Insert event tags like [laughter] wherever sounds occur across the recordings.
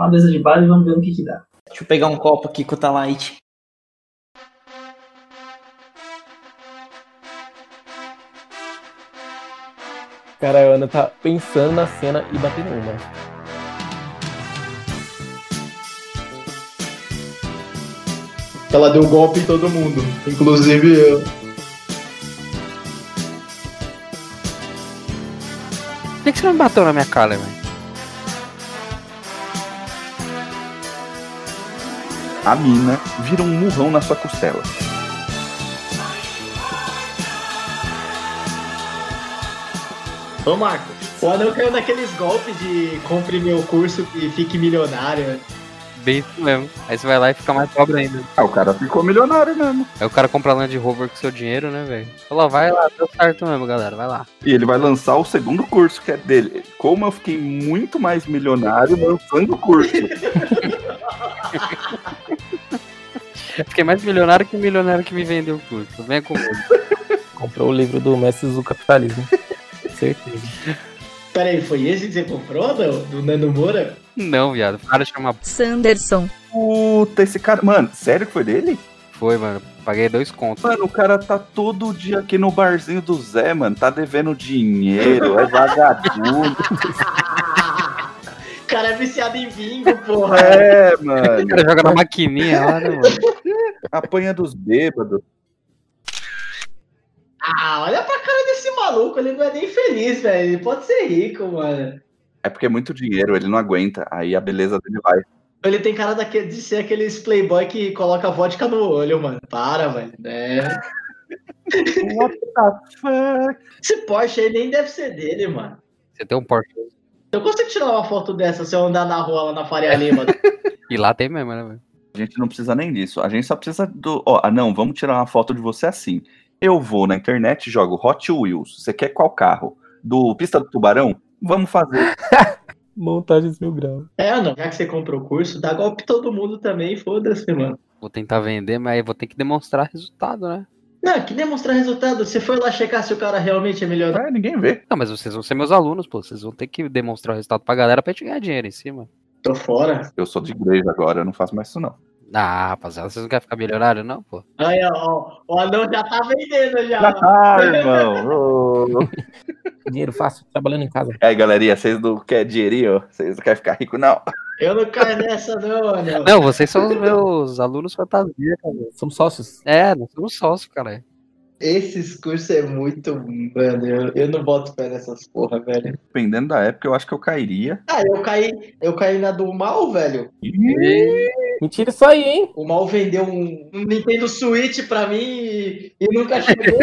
uma mesa de bar e vamos ver no que que dá. Deixa eu pegar um copo aqui com o Talite. Cara, a Ana tá pensando na cena e batendo uma. Ela deu golpe em todo mundo, inclusive eu. Por que, que você não bateu na minha cara, velho? A mina vira um murrão na sua costela. Ô Marco, o anão caiu naqueles golpes de compre meu curso e fique milionário. Bem isso mesmo. Aí você vai lá e fica mais pobre ainda. Ah, o cara ficou milionário mesmo. Aí o cara compra Land Rover com seu dinheiro, né, velho? Falou, vai lá, deu certo mesmo, galera, vai lá. E ele vai lançar o segundo curso que é dele. Como eu fiquei muito mais milionário lançando o curso. [laughs] [laughs] Fiquei mais milionário que o milionário que me vendeu o curso. Venha comigo. Comprou o livro do Mestres do Capitalismo. [laughs] Certeza. Peraí, foi esse que você comprou, do, do Nando Moura? Não, viado. O cara chama. Sanderson. Puta, esse cara. Mano, sério que foi dele? Foi, mano. Paguei dois contos. Mano, o cara tá todo dia aqui no barzinho do Zé, mano. Tá devendo dinheiro, é vagabundo. [laughs] O cara é viciado em bingo, porra. é, [laughs] O mano. cara joga na maquininha lá, né, mano? [laughs] Apanha dos bêbados. Ah, olha pra cara desse maluco, ele não é nem feliz, velho. Ele pode ser rico, mano. É porque é muito dinheiro, ele não aguenta. Aí a beleza dele vai. Ele tem cara daque- de ser aqueles playboy que coloca vodka no olho, mano. Para, velho. É. What the fuck? Esse Porsche aí nem deve ser dele, mano. Você tem um Porsche. Eu consigo tirar uma foto dessa se eu andar na rua lá na Faria Lima. [laughs] E lá tem mesmo, né, velho? A gente não precisa nem disso. A gente só precisa do. Ó, ah, não, vamos tirar uma foto de você assim. Eu vou na internet e jogo Hot Wheels. Você quer qual carro? Do Pista do Tubarão? Vamos fazer. [laughs] Montagens mil graus. é, não. Já que você comprou o curso, dá golpe todo mundo também, foda-se, mano. Vou tentar vender, mas aí vou ter que demonstrar resultado, né? Não, que demonstrar resultado. Você foi lá checar se o cara realmente é melhor. É, ninguém vê. Não, mas vocês vão ser meus alunos, pô. Vocês vão ter que demonstrar o resultado pra galera pra gente ganhar dinheiro em cima. Tô fora. Eu sou de igreja agora, eu não faço mais isso, não. Ah, rapaziada, vocês não querem ficar milionário, não, pô? Aí, ó, ó, o anão já tá vendendo já. Ah, [laughs] irmão. Dinheiro fácil, trabalhando em casa. Aí, galerinha, vocês não querem dinheirinho? Vocês não querem ficar rico, não? Eu não caio nessa, não, anão. Não, vocês são os meus alunos fantasia, cara. Somos sócios. É, nós somos sócios, cara. Esses cursos é muito. Mano, eu, eu não boto pé nessas porra, velho. Dependendo da época, eu acho que eu cairia. Ah, eu caí, eu caí na do mal, velho. Mentira isso aí, hein? O mal vendeu um, um Nintendo Switch pra mim e, e nunca [laughs] chegou.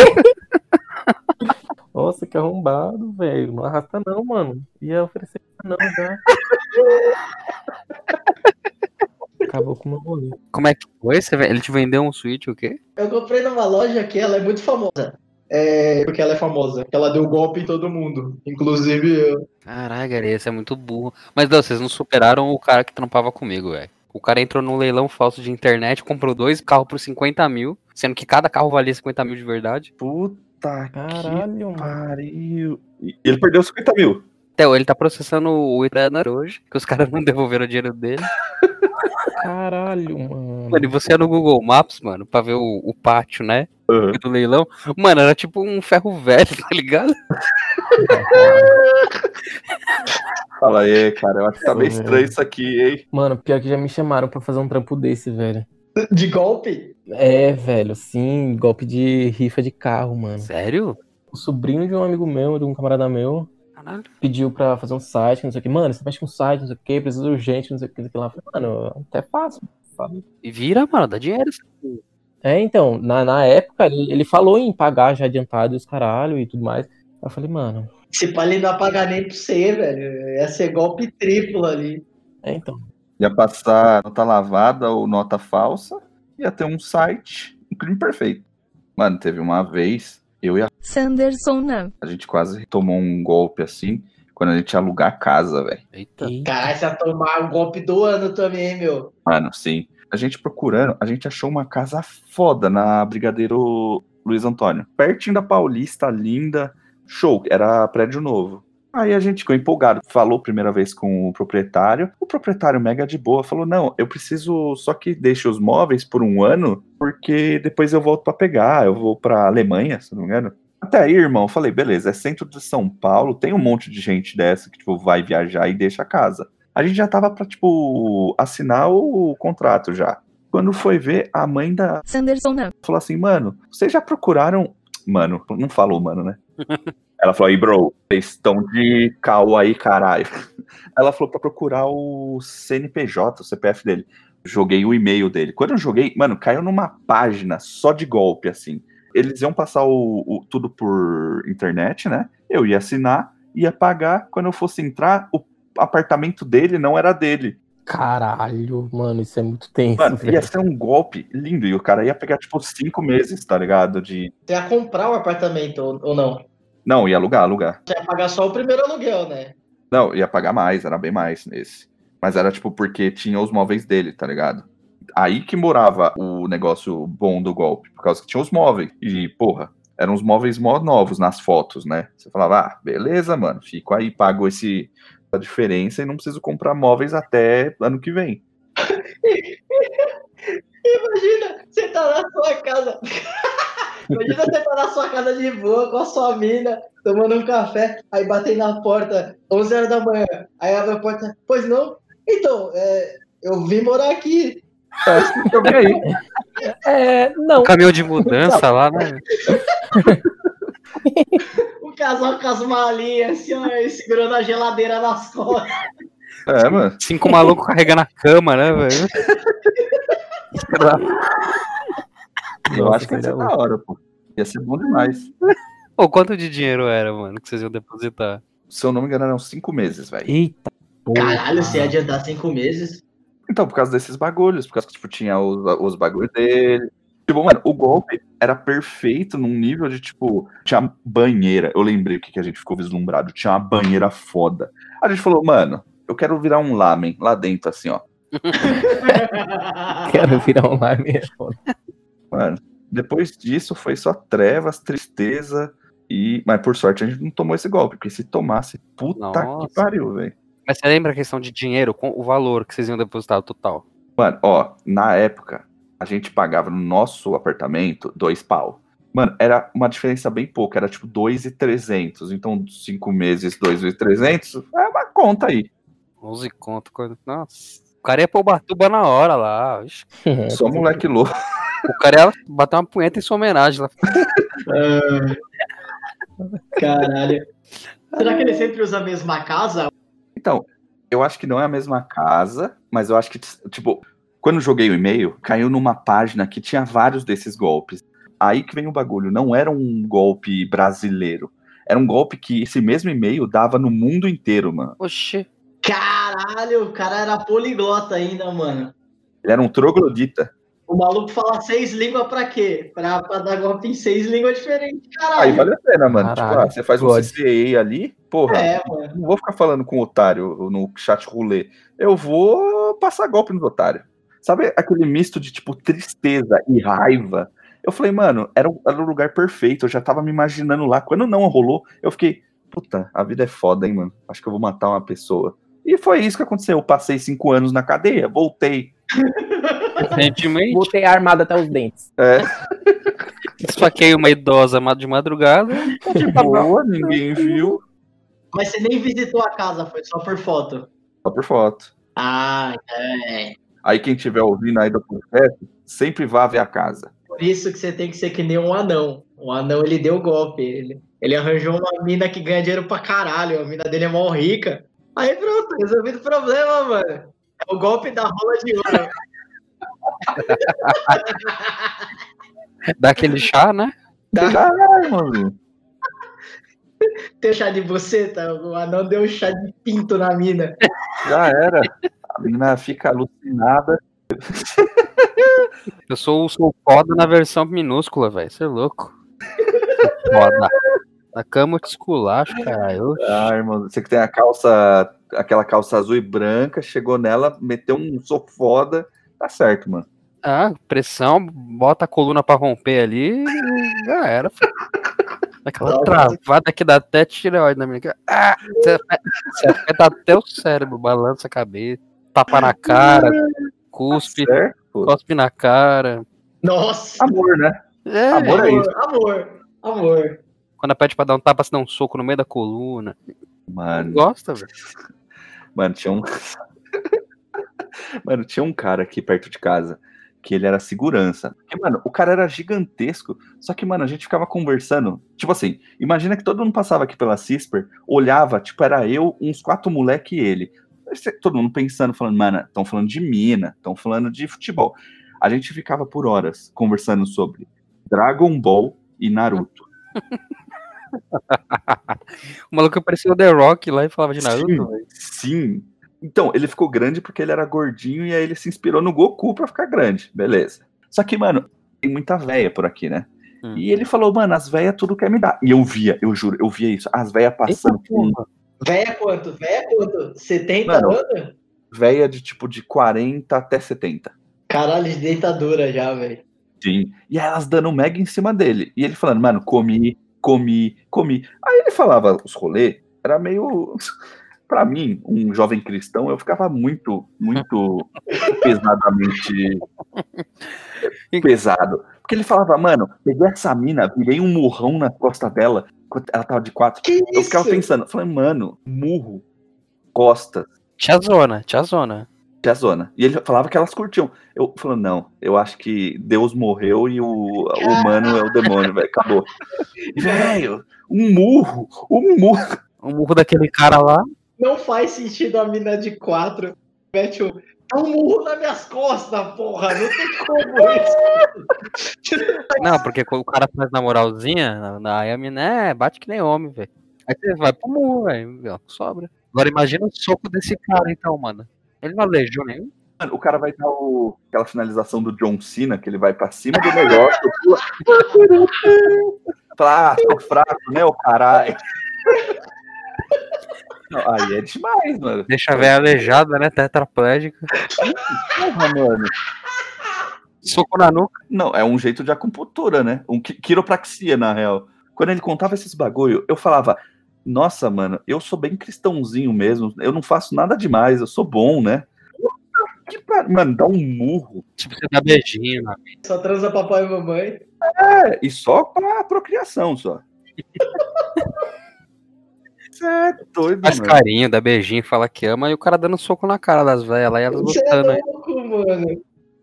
Nossa, que arrombado, velho. Não arrasta não, mano. Ia oferecer pra não já. [laughs] Acabou com o meu rolê. Como é que foi? Ele te vendeu um Switch, o quê? eu comprei numa loja que ela é muito famosa. É, porque ela é famosa. que Ela deu golpe em todo mundo. Inclusive eu. Caralho, galera, esse é muito burro. Mas não, vocês não superaram o cara que trampava comigo, velho. O cara entrou num leilão falso de internet, comprou dois carros por 50 mil, sendo que cada carro valia 50 mil de verdade. Puta Caralho, que pariu. E ele perdeu 50 mil. Até ele tá processando o Itana hoje, que os caras não devolveram o dinheiro dele. [laughs] Caralho, mano. Mano, e você ia no Google Maps, mano, pra ver o, o pátio, né? Uhum. Do leilão. Mano, era tipo um ferro velho, [laughs] tá ligado? [laughs] Fala aí, cara. Eu acho que tá meio estranho isso aqui, hein? Mano, pior que já me chamaram pra fazer um trampo desse, velho. De golpe? É, velho, sim, golpe de rifa de carro, mano. Sério? O sobrinho de um amigo meu, de um camarada meu, Caralho. pediu pra fazer um site, não sei o que. Mano, você mexe com um site, não sei o que, precisa urgente, não sei o que, não sei o que lá. Mano, até fácil. E vira, mano, dá dinheiro. É, então, na, na época, ele, ele falou em pagar já adiantado e os caralho e tudo mais. Eu falei, mano, Se pá, ele não ia pagar nem pra você, velho. Ia ser golpe triplo ali. é então. Ia passar nota lavada ou nota falsa. Ia ter um site, um crime perfeito. Mano, teve uma vez, eu e a, Sanderson não. a gente quase tomou um golpe assim, quando a gente ia alugar casa, velho. Eita. Caralho, você ia tomar o golpe do ano também, meu. Mano, sim. A gente procurando, a gente achou uma casa foda na Brigadeiro Luiz Antônio. Pertinho da Paulista, linda. Show, era prédio novo. Aí a gente ficou empolgado, falou primeira vez com o proprietário. O proprietário mega de boa falou: "Não, eu preciso só que deixe os móveis por um ano, porque depois eu volto pra pegar, eu vou pra Alemanha, se não me engano". Até aí, irmão, eu falei: "Beleza, é centro de São Paulo, tem um monte de gente dessa que tipo vai viajar e deixa a casa". A gente já tava pra tipo assinar o contrato já. Quando foi ver, a mãe da Sanderson não. falou assim, mano, vocês já procuraram. Mano, não falou, mano, né? [laughs] Ela falou, aí, bro, vocês estão de cal aí, caralho. [laughs] Ela falou pra procurar o CNPJ, o CPF dele. Joguei o e-mail dele. Quando eu joguei, mano, caiu numa página só de golpe, assim. Eles iam passar o, o- tudo por internet, né? Eu ia assinar, ia pagar. Quando eu fosse entrar, o apartamento dele não era dele. Caralho, mano, isso é muito tenso, Mano, velho. ia ser um golpe lindo. E o cara ia pegar, tipo, cinco meses, tá ligado? De. Você ia comprar o apartamento ou, ou não? Não, ia alugar, alugar. Você ia pagar só o primeiro aluguel, né? Não, ia pagar mais, era bem mais nesse. Mas era tipo porque tinha os móveis dele, tá ligado? Aí que morava o negócio bom do golpe, por causa que tinha os móveis. E, porra, eram os móveis mó novos nas fotos, né? Você falava, ah, beleza, mano, fico aí, pago esse, a diferença e não preciso comprar móveis até ano que vem. [laughs] Imagina, você tá na sua casa. [laughs] Imagina você tá na sua casa de boa com a sua mina, tomando um café, aí batem na porta, 11 horas da manhã. Aí abre a porta, pois não? Então, é, eu vim morar aqui. É, não. Caminhão de mudança lá, né? Um casal com as malinhas, assim, ó, e segurando a geladeira nas costas. É, mano. Cinco malucos carregando a cama, né, velho? [laughs] Eu Nossa, acho que ia ser seria da hora, pô. Ia ser bom demais. Pô, quanto de dinheiro era, mano, que vocês iam depositar? Se eu não me engano, eram cinco meses, velho. Eita. porra. Caralho, você ia adiantar cinco meses? Então, por causa desses bagulhos, por causa que, tipo, tinha os, os bagulhos dele. Tipo, mano, o golpe era perfeito num nível de, tipo, tinha banheira. Eu lembrei o que, que a gente ficou vislumbrado. Tinha uma banheira foda. A gente falou, mano, eu quero virar um lamen lá dentro, assim, ó. [laughs] [laughs] Quero virar um live mesmo. Mano, depois disso foi só trevas, tristeza e... Mas por sorte a gente não tomou esse golpe, porque se tomasse, puta Nossa. que pariu, velho. Mas você lembra a questão de dinheiro, com o valor que vocês iam depositar total? Mano, ó, na época, a gente pagava no nosso apartamento dois pau. Mano, era uma diferença bem pouca, era tipo 2,300. Então, cinco meses, 2,300, é uma conta aí. 11 conto. coisa- Nossa. O cara ia pôr Batuba na hora lá. Só moleque louco. O cara ia bater uma punheta em sua homenagem lá. Caralho. Será que ele sempre usa a mesma casa? Então, eu acho que não é a mesma casa, mas eu acho que, tipo, quando joguei o e-mail, caiu numa página que tinha vários desses golpes. Aí que vem o bagulho, não era um golpe brasileiro. Era um golpe que esse mesmo e-mail dava no mundo inteiro, mano. Oxi. Caralho, o cara era poliglota ainda, mano. Ele era um troglodita. O maluco fala seis línguas pra quê? Pra, pra dar golpe em seis línguas diferentes, Aí caralho. vale a pena, mano. Caralho, tipo, ah, você faz um God. CCA ali, porra. É, mano. Não vou ficar falando com o otário no chat roulette. Eu vou passar golpe nos otários. Sabe aquele misto de, tipo, tristeza e raiva? Eu falei, mano, era era o lugar perfeito. Eu já tava me imaginando lá. Quando não rolou, eu fiquei, puta, a vida é foda, hein, mano. Acho que eu vou matar uma pessoa. E foi isso que aconteceu. Eu passei cinco anos na cadeia, voltei. [laughs] Recentemente, Voltei armado até os dentes. É, [laughs] esfaquei uma idosa de madrugada. de boa, [laughs] ninguém viu. Mas você nem visitou a casa, foi só por foto. Só por foto. Ah, é. Aí quem estiver ouvindo aí do processo, sempre vá ver a casa. Por isso que você tem que ser que nem um anão. O anão, ele deu golpe. Ele, ele arranjou uma mina que ganha dinheiro pra caralho. A mina dele é mó rica. Aí pronto, resolvido o problema, mano. É o golpe da rola de ouro. [laughs] Dá aquele chá, né? Caralho, mano. Tem chá de buceta? O anão deu um chá de pinto na mina. Já era. A menina fica alucinada. [laughs] Eu sou, sou foda na versão minúscula, velho. Você é louco. Foda. Na cama te esculacho, caralho. Ah, irmão, você que tem a calça, aquela calça azul e branca, chegou nela, meteu um sou foda, tá certo, mano. Ah, pressão, bota a coluna pra romper ali e já era. Aquela travada que dá até tireoide na minha cara. Ah, você, afeta- você afeta até o cérebro, balança a cabeça, tapa na cara, cuspe, Certo? cospe na cara. Nossa! Amor, né? É, Amor é isso. amor, amor. quando pede pra dar um tapa, você dá um soco no meio da coluna. Mano, Gosta, velho. mano, tinha um. [laughs] mano, tinha um cara aqui perto de casa que ele era segurança. Porque, mano, o cara era gigantesco. Só que, mano, a gente ficava conversando. Tipo assim, imagina que todo mundo passava aqui pela CISPER, olhava, tipo, era eu, uns quatro moleque e ele. Todo mundo pensando, falando, mano, estão falando de mina, estão falando de futebol. A gente ficava por horas conversando sobre Dragon Ball e Naruto. [laughs] O maluco parecia o The Rock lá e falava de Sim. Naruto, velho. Sim. Então, ele ficou grande porque ele era gordinho e aí ele se inspirou no Goku pra ficar grande. Beleza. Só que, mano, tem muita véia por aqui, né? Hum. E ele falou, mano, as véias tudo quer me dar. E eu via, eu juro, eu via isso. As véias passando Eita. Véia quanto? Véia quanto? 70 Mano. anos? véia de tipo de 40 até 70. Caralho, de deitadura já, velho. Sim. E aí elas dando mega em cima dele. E ele falando, mano, comi, comi, comi. Aí ele falava os rolês, era meio. Pra mim, um jovem cristão, eu ficava muito, muito pesadamente pesado. Porque ele falava, mano, peguei essa mina, virei um murrão na costa dela, ela tava de quatro. Que Eu ficava isso? pensando, eu falei, mano, murro, costas, Tia Zona, tia Zona. tia zona. E ele falava que elas curtiam. Eu falando, não, eu acho que Deus morreu e o, o humano é o demônio, velho. Acabou. [laughs] Velho, um murro, um murro. O murro daquele cara lá. Não faz sentido a mina de 4 mete um, dá um murro nas minhas costas, porra. Não tem como isso. Não, porque quando o cara faz na moralzinha, aí a mina é, bate que nem homem, velho. Aí você vai pro murro, velho. Sobra. Agora imagina o soco desse cara, então, mano. Ele não aleijou nenhum. Mano, o cara vai dar o- aquela finalização do John Cena, que ele vai pra cima do negócio. pula. Fala, ah, tô fraco, né, o caralho. Não, aí é demais, mano. Deixa a velha aleijada, né? Tetraplégica. Porra, mano. Soco na nuca. Não, é um jeito de acupuntura, né? Um qui- quiropraxia, na real. Quando ele contava esses bagulho, eu falava, nossa, mano, eu sou bem cristãozinho mesmo, eu não faço nada demais, eu sou bom, né? Que par- Mano, dá um murro. Tipo, você dá beijinho, né? Só transa papai e mamãe. É, e só pra procriação, só. [laughs] Você é doido, Faz mano. carinho, dá beijinho, fala que ama, e o cara dando soco na cara das velhas lá e elas Você é louco, mano.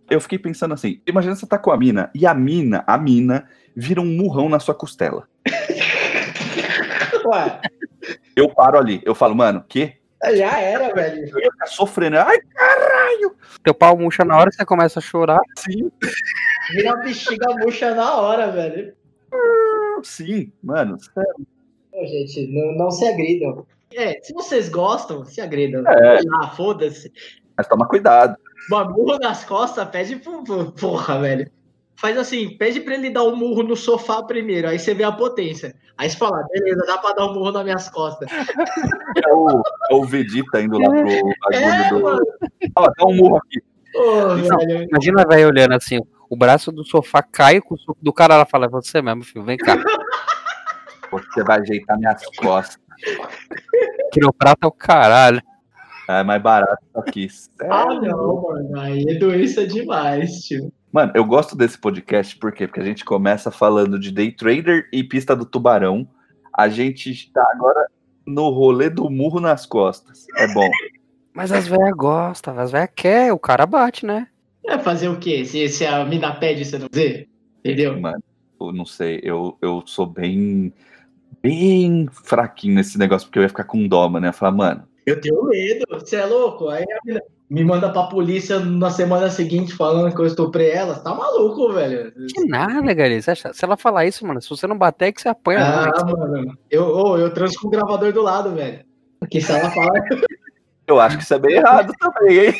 Eu fiquei pensando assim, imagina você tá com a mina, e a mina, a mina, vira um murrão na sua costela. Ué, Eu paro ali, eu falo, mano, que? já era, velho. Eu ia ficar sofrendo. Ai, caralho! Teu pau murcha na hora você começa a chorar. Sim, Vira uma bexiga murcha na hora, velho. sim, mano. sério. Pô, gente, não, não se agridam. É, se vocês gostam, se agridam. É. Ah, foda-se. Mas toma cuidado. Uma murro nas costas, pede Porra, velho. Faz assim, pede pra ele dar um murro no sofá primeiro, aí você vê a potência. Aí você fala, beleza, dá pra dar um murro nas minhas costas. É o, é o Vegeta indo lá pro bagulho É, do. mano. Ó, dá um murro aqui. Não. velho. Imagina a velha olhando assim, o braço do sofá cai com o soco do cara, ela fala, é você mesmo, filho, vem cá. [laughs] Você vai ajeitar minhas [laughs] costas. Quiroprata é o caralho. É mais barato isso aqui. Ah, Sério? não, mano. Aí é doença demais, tio. Mano, eu gosto desse podcast, por quê? Porque a gente começa falando de Day Trader e Pista do Tubarão. A gente está agora no rolê do murro nas costas. É bom. Mas as velhas gostam, as velhas querem, o cara bate, né? É fazer o quê? Se, se a mina pede, você não vê? Entendeu? Mano, eu não sei, eu, eu sou bem, bem fraquinho nesse negócio, porque eu ia ficar com dó, mano. Eu ia falar, mano, Eu tenho medo. Você é louco? Aí a mina me manda pra polícia na semana seguinte falando que eu estuprei ela. Tá maluco, velho? Que nada, galera. Se ela falar isso, mano, se você não bater, é que você apanha. Ah, não, mano. Eu, ô, eu transo com o gravador do lado, velho. Porque se ela falar. [laughs] eu acho que isso é bem errado também, hein?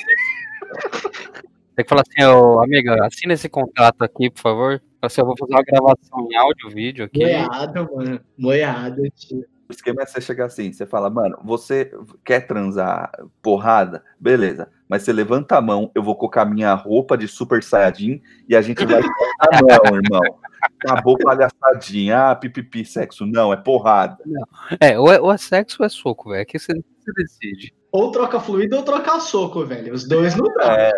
Tem que falar assim, ô, amiga, assina esse contrato aqui, por favor. Assim, eu vou fazer uma gravação em áudio, vídeo aqui. Moiado, mano. Moiado, tio. O esquema é você chegar assim, você fala, mano, você quer transar porrada? Beleza. Mas você levanta a mão, eu vou colocar minha roupa de super saiyajin e a gente vai. [laughs] Ah, não, irmão. Acabou palhaçadinha. Ah, pipipi, sexo. Não, é porrada. É, ou é, ou é sexo ou é soco, velho. Aqui você, você decide. Ou troca fluido ou troca soco, velho. Os dois não dá. É,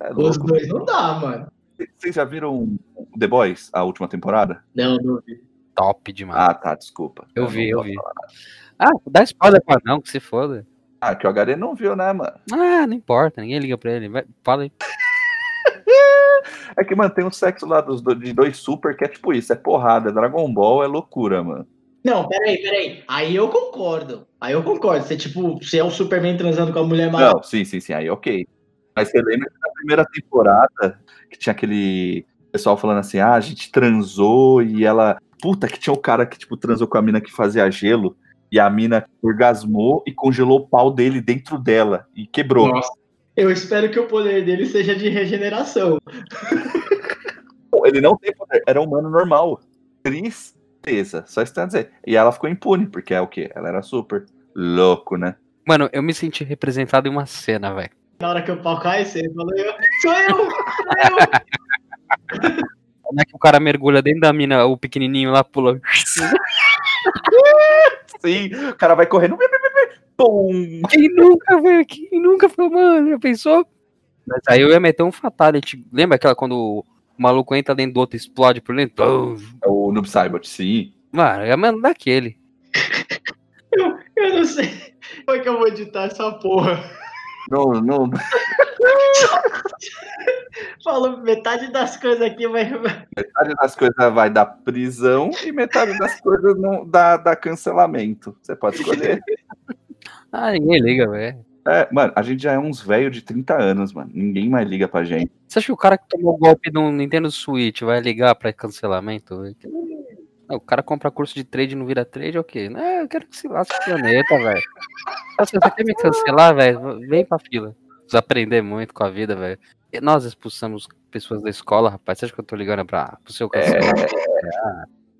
é Os dois não dá, mano. Vocês já viram The Boys, a última temporada? Não, não vi. Top demais. Ah, tá, desculpa. eu vi, eu vi. Ah, dá spoiler pra não, que se foda. Ah, que o HD não viu, né, mano? Ah, não importa, ninguém liga pra ele. Vai, fala aí. [laughs] É que, mano, tem um sexo lá dos, do- de dois super que é tipo isso, é porrada, é Dragon Ball, é loucura, mano. Não, peraí, peraí. Aí eu concordo. Aí eu concordo. Você, tipo, você é o Superman transando com a mulher mais. Não, sim, sim, sim, aí ok. Mas você lembra que na primeira temporada que tinha aquele pessoal falando assim, ah, a gente transou e ela. Puta, que tinha o cara que, tipo, transou com a mina que fazia gelo e a mina orgasmou e congelou o pau dele dentro dela e quebrou. Nossa. Eu espero que o poder dele seja de regeneração. Ele não tem poder, era humano normal. Tristeza, só isso que tem a dizer. E ela ficou impune, porque é o quê? Ela era super louco, né? Mano, eu me senti representado em uma cena, velho. Na hora que o pau cai, você falou, eu, sou eu, sou eu. Como é que o cara mergulha dentro da mina, o pequenininho lá pula. Sim, o cara vai correndo. Pum! Quem nunca, velho? Quem nunca falou, mano, já pensou? Mas aí eu ia meter um fatality. Lembra aquela quando o maluco entra dentro do outro e explode por dentro? Pum. É o Noob Saibot, sim. Mano, eu ia mandar daquele. [laughs] Eu não sei como é que eu vou editar essa porra. Não, não. [laughs] Falou metade das coisas aqui, mas Metade das coisas vai dar prisão e metade das coisas não dá, dá cancelamento. Você pode escolher. [laughs] Ah, ninguém liga, velho. É, mano, a gente já é uns velhos de 30 anos, mano. Ninguém mais liga pra gente. Você acha que o cara que tomou o golpe no Nintendo Switch vai ligar pra cancelamento? velho? Não, o cara compra curso de trade e não vira trade, é o quê? Não, eu quero que se lasque o planeta, velho. Você quer me cancelar, velho, vem pra fila. Aprender muito com a vida, velho. Nós expulsamos pessoas da escola, rapaz. Você acha que eu tô ligando pra, pro seu cancelamento?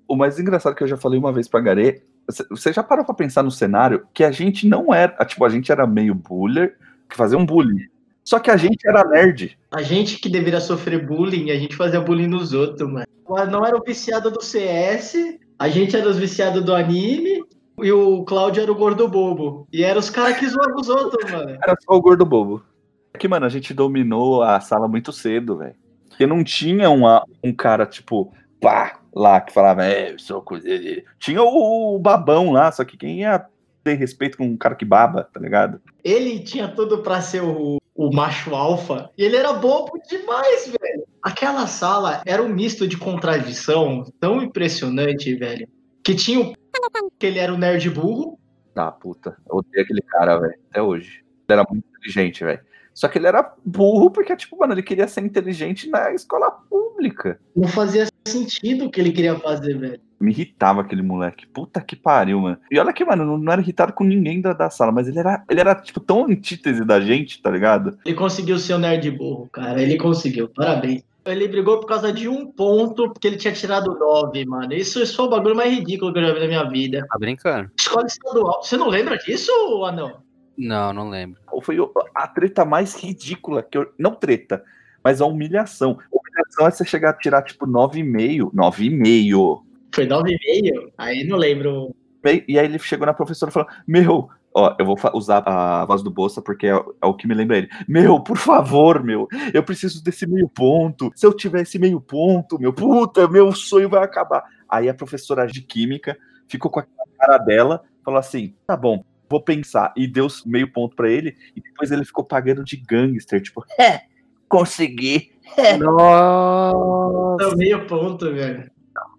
O mais engraçado que eu já falei uma vez pra Garê, você- você já parou pra pensar no cenário que a gente não era, tipo, a gente era meio buller, que fazia um bullying. Só que a gente era nerd. A gente que deveria sofrer bullying, a gente fazia bullying nos outros, mano. Não era o viciado do CS, a gente era os viciados do anime, e o Cláudio era o gordo bobo. E eram os caras que zoavam os outros, mano. Era só o gordo bobo. É que, mano, a gente dominou a sala muito cedo, velho. Porque não tinha uma- um cara, tipo, pá, lá, que falava, é, eu sou coisa. Tinha o, o babão lá, só que quem ia ter respeito com um cara que baba, tá ligado? Ele tinha tudo pra ser o, o macho alfa, e ele era bobo demais, velho. Aquela sala era um misto de contradição tão impressionante, velho. Que tinha o [laughs] que ele era o nerd burro, Ah, puta. Eu odeio aquele cara, velho, até hoje. Ele era muito inteligente, velho. Só que ele era burro porque, tipo, mano, ele queria ser inteligente na escola pública. não fazia sentido o que ele queria fazer, velho. Me irritava aquele moleque. Puta que pariu, mano. E olha que, mano, não, não era irritado com ninguém da, da sala, mas ele era, ele era, tipo, tão antítese da gente, tá ligado? Ele conseguiu ser o nerd burro, cara. Ele conseguiu. Parabéns. Ele brigou por causa de um ponto, porque ele tinha tirado 9, mano. Isso, isso foi o bagulho mais ridículo que eu já vi na minha vida. Tá brincando? Escola estadual. Você não lembra disso, anão? Não, não lembro. Foi a treta mais ridícula que eu. Não treta, mas a humilhação. A humilhação é você chegar a tirar, tipo, 9,5. 9,5. Foi 9,5? Aí não lembro. E aí ele chegou na professora e falou: Meu, ó, eu vou usar a voz do Bolsa porque é, é o que me lembra ele. Meu, por favor, meu, eu preciso desse meio ponto. Se eu tiver esse meio ponto, meu, puta, meu sonho vai acabar. Aí a professora de química ficou com a cara dela, falou assim: tá bom, vou pensar. E deu meio ponto pra ele, e depois ele ficou pagando de gangster, tipo, é, consegui. Nossa! Deu meio ponto, velho.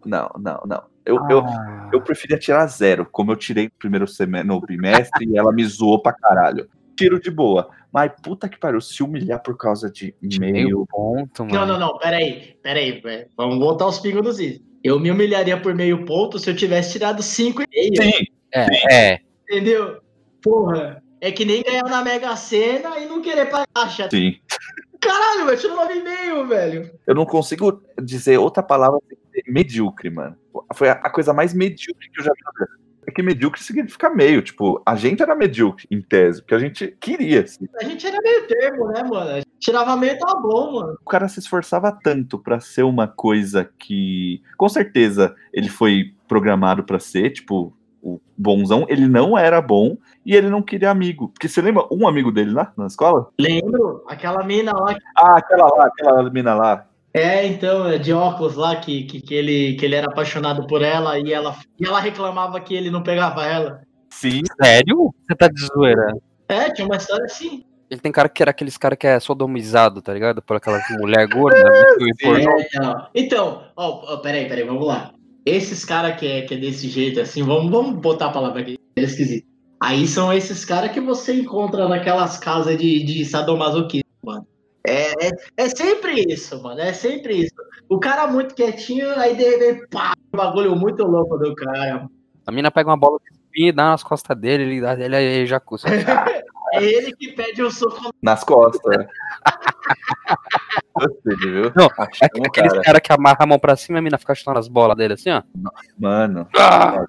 Não, não, não. Eu, eu, Ah. Eu preferia tirar zero, como eu tirei no primeiro semestre, no bimestre e ela me zoou pra caralho. Tiro de boa. Mas puta que pariu, se humilhar por causa de meio meio. ponto, mano. Não, não, não. Peraí. Peraí, velho. Vamos voltar aos pingos dos is. Eu me humilharia por meio ponto se eu tivesse tirado 5,5. Sim, É, é. Entendeu? Porra. É que nem ganhar na Mega Sena e não querer pagar a taxa. sim. Caralho, velho. Tirou 9,5, velho. Eu não consigo dizer outra palavra sem medíocre, mano. Foi a, a coisa mais medíocre que eu já vi na vida. que medíocre significa meio. Tipo, a gente era medíocre, em tese, porque a gente queria. assim. A gente era meio termo, né, mano? A gente tirava meio tá bom, mano. O cara se esforçava tanto pra ser uma coisa que, com certeza, ele foi programado pra ser, tipo, o bonzão. Ele não era bom e ele não queria amigo. Porque você lembra um amigo dele lá na escola? Lembro, aquela mina lá. Ah, aquela lá, aquela mina lá. É, então, é de óculos lá, que, que, que, ele, que ele era apaixonado por ela e ela, e ela reclamava que ele não pegava ela. Sim, Sério? Você tá de zoeira? É, tinha uma história assim. Ele tem cara que era aqueles cara que é sodomizado, tá ligado? Por aquela mulher gorda. [laughs] É, então, então ó, ó, peraí, peraí, vamos lá. Esses caras que é, que é desse jeito, assim, vamos, vamos botar a palavra aqui, é esquisito. Aí são esses caras que você encontra naquelas casas de, de sadomasoquismo. É, é, é sempre isso, mano, é sempre isso. O cara muito quietinho, aí de repente, pá, um bagulho muito louco do cara. A mina pega uma bola de e dá nas costas dele, ele, dá- ele ejacula. [laughs] É ele que pede o soco. nas costas. Gostei, viu? Não, Achei um Aqueles cara. cara que amarra a mão pra cima e a mina fica chutando as bolas dele assim, ó. Mano, Ah!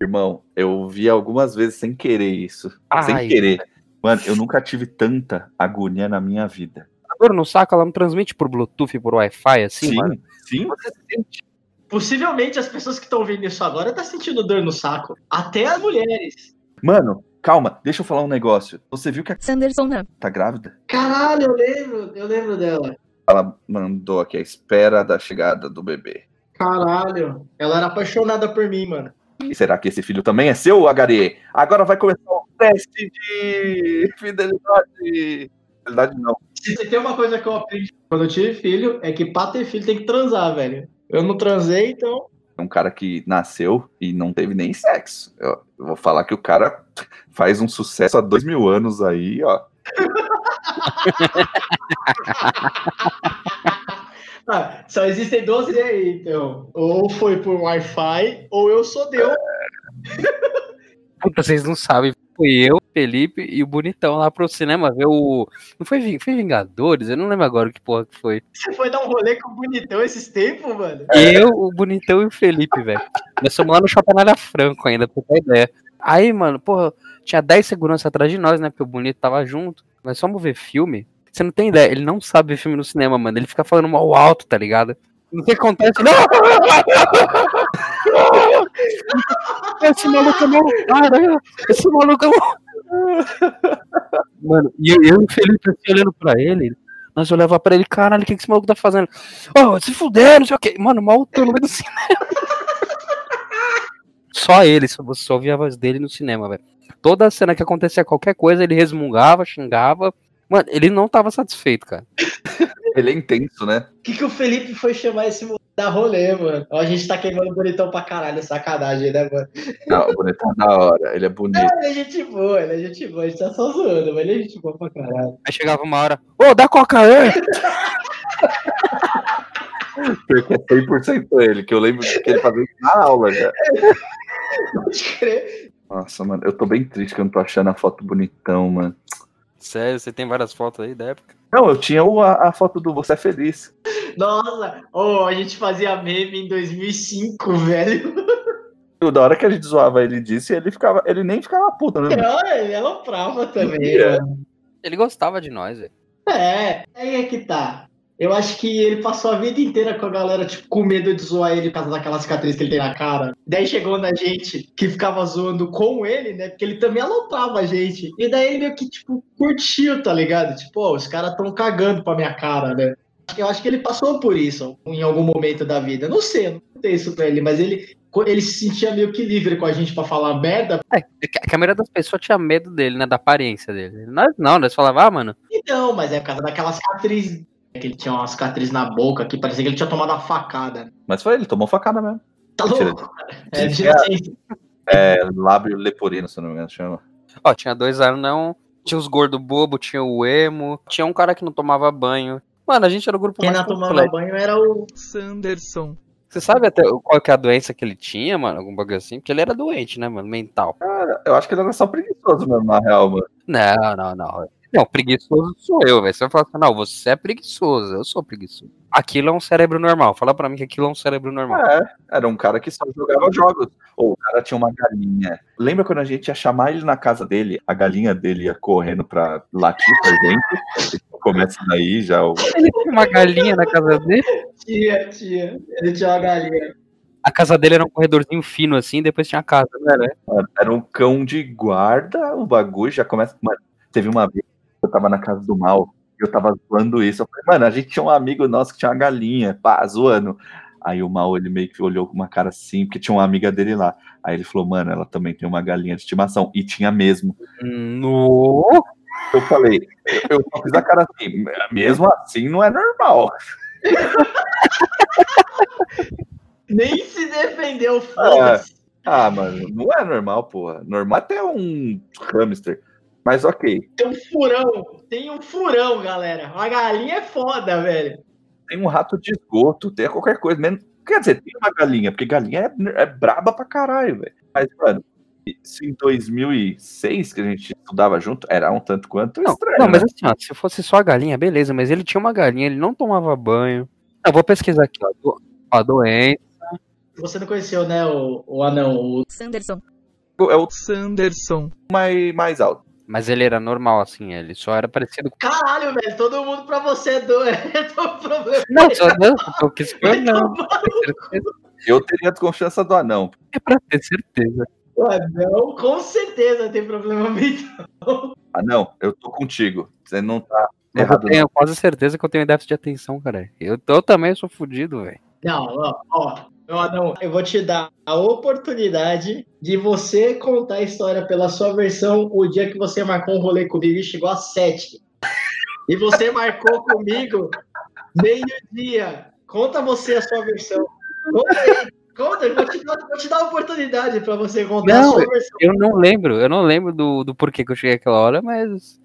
irmão, eu vi algumas vezes sem querer isso. sem Ai, querer. Mano, eu nunca tive tanta agonia na minha vida. Dor no saco, ela não transmite por Bluetooth, por Wi-Fi, assim, sim, mano? sim. Sente. Possivelmente as pessoas que estão vendo isso agora tá sentindo dor no saco. Até as mulheres. Mano, calma, deixa eu falar um negócio. Você viu que a Sanderson não. tá grávida? Caralho, eu lembro, eu lembro dela. Ela mandou aqui a espera da chegada do bebê. Caralho, ela era apaixonada por mim, mano. E será que esse filho também é seu, HDE? Agora vai começar o teste de fidelidade. Fidelidade não. Se tem uma coisa que eu aprendi quando eu tive filho, é que pra ter filho tem que transar, velho. Eu não transei, então. É um cara que nasceu e não teve nem sexo. Eu, eu vou falar que o cara faz um sucesso há dois mil anos aí, ó. Ah, [laughs] só existem 12 aí, então. Ou foi por Wi-Fi, ou eu sou Deus. Puta, vocês não sabem. Fui eu, Felipe e o Bonitão lá pro cinema ver o. Não foi, foi Vingadores? Eu não lembro agora que porra que foi. Você foi dar um rolê com o bonitão esses tempos, mano? Eu, o Bonitão e o Felipe, velho. Nós fomos lá no Shopping Franco ainda, pra ter ideia. Aí, mano, porra, tinha 10 seguranças atrás de nós, né? Porque o Bonito tava junto. Nós fomos ver filme. Você não tem ideia, ele não sabe ver filme no cinema, mano. Ele fica falando mal alto, tá ligado? Não sei o que acontece. Não! Esse maluco não. Cara, esse maluco não. Mano, e eu, eu e o Felipe assim, olhando pra ele. Nós olhava pra ele, caralho, o que, que esse maluco tá fazendo? Ô, se fuder, não sei o que. Mano, mal tô no meio do cinema. Só ele, só, você só ouvia a voz dele no cinema, velho. Toda cena que acontecia qualquer coisa, ele resmungava, xingava. Mano, ele não tava satisfeito, cara. Ele é intenso, né? O que, que o Felipe foi chamar esse da rolê, mano? Ó, a gente tá queimando o bonitão pra caralho, sacanagem, né, mano? Não, o bonito é da hora, ele é bonito. Ele é gente boa, ele é gente boa, a gente tá só zoando, mas ele é gente boa pra caralho. Aí chegava uma hora, ô, dá coca aí! Perca 100% ele, que eu lembro que ele fazia isso na aula já. Pode crer. Nossa, mano, eu tô bem triste que eu não tô achando a foto bonitão, mano. Sério, você tem várias fotos aí da época? Não, eu tinha a, a foto do Você é Feliz. Nossa, ô, a gente fazia meme em 2005, velho. [laughs] E da hora que a gente zoava ele disso, ele, ficava, ele nem ficava puta, né? Não, ele aloprava também, É. Ele gostava de nós, velho. É, aí é que tá. Eu acho que ele passou a vida inteira com a galera, tipo, com medo de zoar ele por causa daquela cicatriz que ele tem na cara. Daí chegou na gente que ficava zoando com ele, né? Porque ele também aloprava a gente. E daí ele meio que, tipo, curtiu, tá ligado? Tipo, ó, os caras tão cagando pra minha cara, né? Eu acho que ele passou por isso em algum momento da vida. Não sei, não contei isso pra ele, mas ele, ele se sentia meio que livre com a gente pra falar merda. É, que a maioria das pessoas tinha medo dele, né? Da aparência dele. Nós não, nós falava, ah, mano, Então, mas é por causa daquela cicatriz. Que ele tinha uma cicatriz na boca que parecia que ele tinha tomado uma facada. Mas foi ele, tomou facada mesmo. Tá louco? É, É. É lábio leporino, se eu não me engano, chama. ó, tinha dois anão, tinha os gordo bobo, tinha o emo, tinha um cara que não tomava banho. Mano, a gente era o grupo Quem mais não tomava completo. banho era o. Sanderson. Você sabe até qual que é a doença que ele tinha, mano? Algum bagulho assim? Porque ele era doente, né, mano? Mental. Eu acho que ele era só preguiçoso mesmo, na real, mano. Não, não, não. Não, preguiçoso sou eu, velho. Você vai falar assim, não, você é preguiçoso, eu sou preguiçoso. Aquilo é um cérebro normal. Fala pra mim que aquilo é um cérebro normal. É, era um cara que só jogava jogos. Ou o cara tinha uma galinha. Lembra quando a gente ia chamar ele na casa dele? A galinha dele ia correndo pra latir pra gente. Começa daí já o. [laughs] Ele tinha uma galinha na casa dele. Tia, tia. Ele tinha uma galinha. A casa dele era um corredorzinho fino assim, depois tinha a casa, não era? Um cão de guarda, o bagulho já começa. Teve uma vez eu tava na casa do mal, e eu tava zoando isso. Eu falei, mano, a gente tinha um amigo nosso que tinha uma galinha, pá, zoando. Aí o mal, ele meio que olhou com uma cara assim, porque tinha uma amiga dele lá. Aí ele falou, mano, ela também tem uma galinha de estimação. E tinha mesmo. No. Eu falei, eu só fiz a cara assim, mesmo assim não é normal. Nem se defendeu, foda-se. Ah, mano, não é normal, porra. Normal até um hamster. Mas ok. Tem um furão. Tem um furão, galera. Uma galinha é foda, velho. Tem um rato de esgoto, tem qualquer coisa. Menos... Quer dizer, tem uma galinha, porque galinha é, é braba pra caralho, velho. Mas, mano, se em 2006 que a gente estudava junto, era um tanto quanto Não, estranho. não né? mas assim, ó, se fosse só a galinha, beleza, mas ele tinha uma galinha, ele não tomava banho. Eu vou pesquisar aqui, ó. do- A doença. Você não conheceu, né, o, o anão, o Sanderson. É o Sanderson. mais, mais alto. Mas ele era normal, assim, ele só era parecido com. Caralho, velho, todo mundo pra você é doido. [laughs] É problema. Não, só não, eu quis [laughs] Vai não. Eu teria a desconfiança do anão. É pra ter certeza. no anão, com certeza tem problema mental. Anão, eu tô contigo. Você não tá eu tenho quase certeza que eu tenho déficit de atenção, cara. Eu, eu também sou fudido, velho. Não, ó, ó, meu anão, eu vou te dar a oportunidade de você contar a história pela sua versão o dia que você marcou um rolê comigo e chegou às sete. E você marcou comigo meio-dia. Conta você a sua versão. Conta aí. Conta, eu vou te dar, vou te dar a oportunidade pra você contar Não, a sua versão. Eu não lembro, eu não lembro do, do porquê que eu cheguei aquela hora, mas.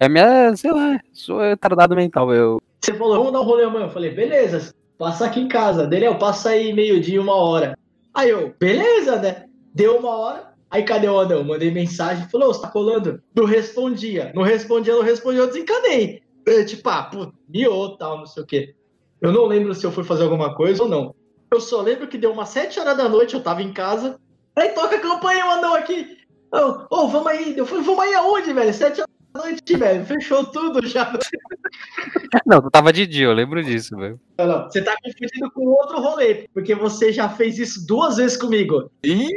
É minha, sei lá, sou retardado mental. Eu. Você falou, vamos dar um rolê amanhã. Eu falei, beleza, passa aqui em casa. Dele, eu passo aí meio-dia, uma hora. Aí eu, beleza, né? Deu uma hora. Aí cadê o anão? Mandei mensagem, falou, você tá colando? Não respondia. Não respondia, não respondia, eu desencanei. Eu, tipo, ah, pô, miou, tal, não sei o quê. Eu não lembro se eu fui fazer alguma coisa ou não. Eu só lembro que deu umas sete horas da noite, eu tava em casa. Aí toca a campanha, o anão aqui. Ô, ô, vamos aí. Eu falei, vamos aí aonde, velho? Sete horas noite, velho. Fechou tudo já. Não, tu tava de dia, eu lembro disso, velho. Não, não, Você tá confundindo com outro rolê, porque você já fez isso duas vezes comigo. Ih,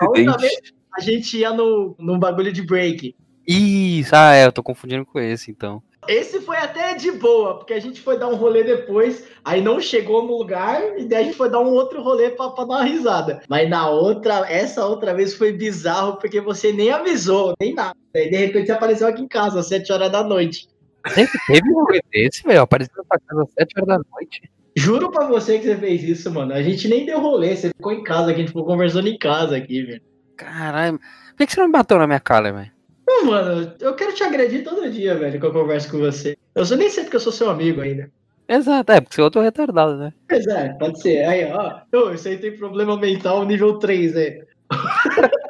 A incidente. vez a gente ia no, num bagulho de break. Isso, ah, é, eu tô confundindo com esse, então. Esse foi até de boa, porque a gente foi dar um rolê depois, aí não chegou no lugar, e daí a gente foi dar um outro rolê pra, pra dar uma risada. Mas na outra, essa outra vez foi bizarro, porque você nem avisou, nem nada. Aí de repente você apareceu aqui em casa, às 7 horas da noite. Teve, teve um rolê desse, velho. Apareceu na sua casa às 7 horas da noite. Juro pra você que você fez isso, mano. A gente nem deu rolê, você ficou em casa aqui, a gente ficou conversando em casa aqui, velho. Caralho. Por que você não me bateu na minha cara, velho? Não, mano, eu quero te agredir todo dia, velho, que eu converso com você. Eu sou nem sei porque eu sou seu amigo ainda. Exato, é, porque você é outro retardado, né? Mas é, pode ser. Aí, ó. Ô, isso aí tem problema mental nível 3, né? [laughs]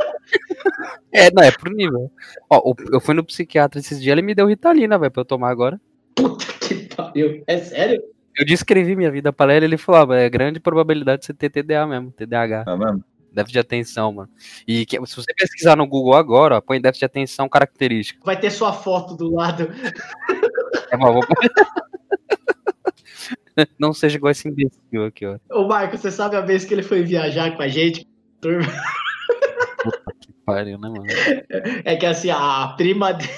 É, não, é pro nível. Ó, eu fui no psiquiatra esses dias, ele me deu Ritalina, velho, pra eu tomar agora. Puta que pariu. É sério? Eu descrevi minha vida pra ele, ele falou, ah, é grande probabilidade de você ter TDA mesmo, TDAH, Tá mesmo? Déficit de atenção, mano. E que- se você pesquisar no Google agora, ó, põe déficit de atenção característica. Vai ter sua foto do lado. É, mas eu vou... [laughs] Não seja igual esse imbecil aqui, ó. Ô, Marco, você sabe a vez que ele foi viajar com a gente? Pariu, né, mano? É que assim, a prima dele.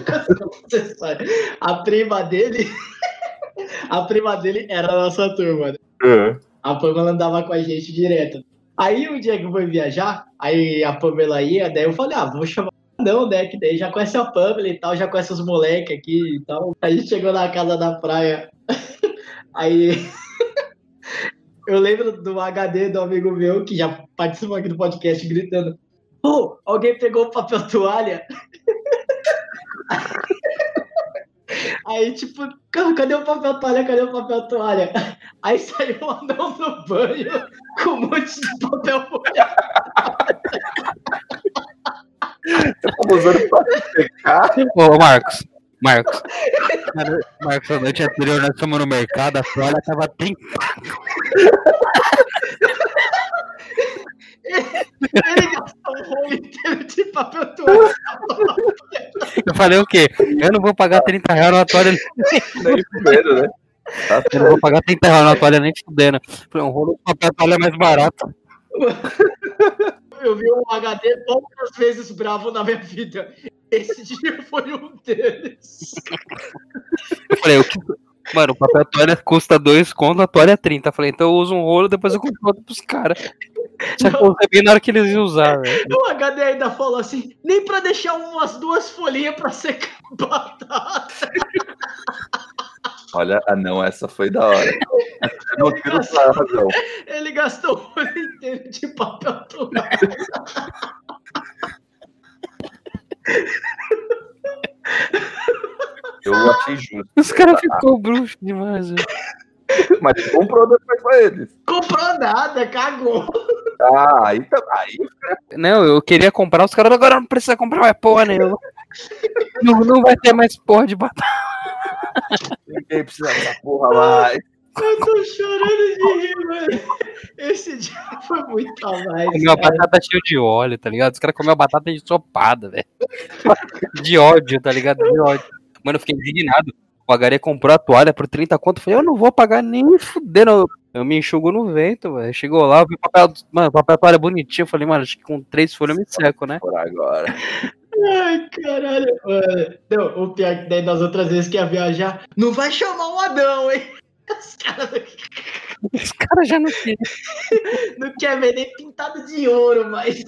[laughs] A prima dele. A prima dele era a nossa turma. né? É. A Pamela andava com a gente direto. Aí um dia que eu fui viajar, aí a Pamela ia, daí eu falei, ah, vou chamar não, né? Que daí já conhece a Pamela e tal, já conhece os moleques aqui e tal. A gente chegou na casa da praia. [laughs] Aí [laughs] eu lembro do HD do amigo meu que já participou aqui do podcast gritando: Pô, alguém pegou o papel toalha? [laughs] Aí, tipo, "Ca- cadê o papel toalha? Cadê o papel toalha? Aí saiu o anão no banho com um monte de papel [laughs] molhado. tava usando pra secar. Ô, Marcos. Marcos. Marcos, a noite anterior nós fomos no mercado, a toalha tava 30. Ele gastou um rolo inteiro de papel toalha. Eu falei o quê? Eu não vou pagar 30 reais numa toalha. Nem primeiro, né? Tá Eu não vou pagar 30 reais numa toalha nem fudendo. Falei, um rolo de papel toalha é mais barato. Eu vi um HD poucas vezes bravo na minha vida. Esse dia foi um deles. Eu falei, que. Mano, o papel toalha custa 2 conto, a toalha é 30. Eu falei, então eu uso um rolo, depois eu compro outro pros caras. Só que eu sabia na hora que eles iam usar, velho. O HD ainda falou assim: nem pra deixar umas duas folhinhas pra secar [laughs] batata. Olha, ah não, essa foi da hora. Não tiro razão. Ele gastou o inteiro de papel toalha. Eu achei justo. Os caras ficou bruxo demais, velho. Mas ele comprou depois pra eles. Comprou nada, cagou. Ah, aí, tá- aí Não, eu queria comprar, os caras agora não precisa comprar mais porra nenhuma. Não, não vai ter mais porra de batata. Ninguém precisa dessa porra mais. Eu tô chorando de rir, mano. Esse dia foi muito a mais. Comeu a batata cheia de óleo, tá ligado? Os caras comeu a batata ensopada, velho. [laughs] De ódio, tá ligado? De ódio. Mano, eu fiquei indignado. O Agaré comprou a toalha por 30 conto. Eu falei, eu não vou pagar nem fudendo. Eu- me enxugo no vento, velho. Chegou lá, eu vi o papel. Mano, o papel toalha bonitinho. Eu falei, mano, acho que com três folhas eu me seco, né? Por agora. Ai, caralho. mano. Não, o pior é que daí das outras vezes que ia viajar, não vai chamar um Adão, hein? [laughs] Os caras Os caras já não queriam. [laughs] não querem ver nem pintado de ouro, mas.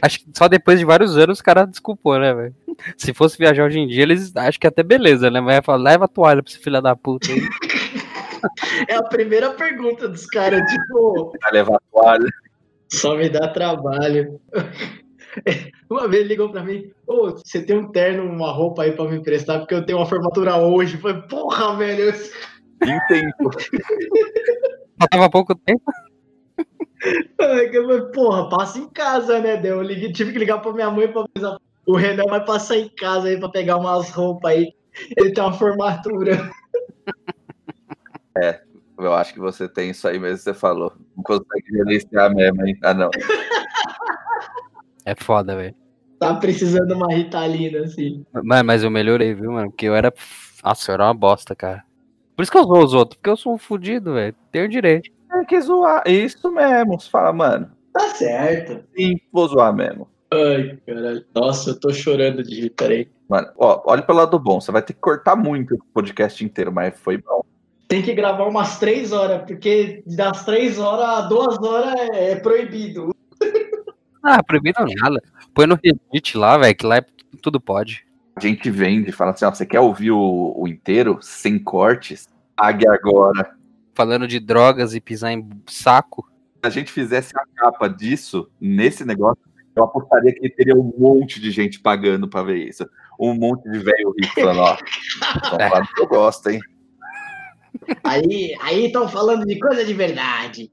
Acho que só depois de vários anos os caras desculpou, né, velho? Se fosse viajar hoje em dia, eles acham que até beleza, né? Mas ia falar, leva a toalha pra esse filho da puta aí. [laughs] [laughs] É a primeira pergunta dos caras, tipo, Vai levar toalha. só me dá trabalho. Uma vez ele ligou pra mim, ô, você tem um terno, uma roupa aí pra me emprestar, porque eu tenho uma formatura hoje. Eu falei, porra, velho, eu Em tempo. [laughs] Faltava pouco tempo. Que eu falei, porra, passa em casa, né? Daí Eu liguei, tive que ligar pra minha mãe pra avisar. O Renan vai passar em casa aí pra pegar umas roupas aí. Ele tem uma formatura. Eu acho que você tem isso aí mesmo que você falou. Não consegue gerenciar mesmo, hein? Ah, não. [laughs] É foda, velho. Tá precisando de uma ritalina, assim. Mas, mas eu melhorei, viu, mano? Porque eu era. Nossa, eu era uma bosta, cara. Por isso que eu zoo os outros, porque eu sou um fudido, velho. Tenho direito. Tem que zoar. Isso mesmo. Você fala, mano, Tá certo. sim, vou zoar mesmo. Ai, caralho. Nossa, eu tô chorando de rir, peraí. Mano, ó, olha pelo lado bom. Você vai ter que cortar muito o podcast inteiro, mas foi bom. Tem que gravar umas três horas, porque das três horas a duas horas é é proibido. Ah, proibido nada. Põe no Reddit lá, velho, que lá é- tudo pode. A gente vende e fala assim: ó, você quer ouvir o, o inteiro, sem cortes? Pague agora. Falando de drogas e pisar em saco. Se a gente fizesse a capa disso, nesse negócio, eu apostaria que teria um monte de gente pagando pra ver isso. Um monte de velho rico falando, ó. Então, claro que eu gosto, hein? Aí aí estão falando de coisa de verdade.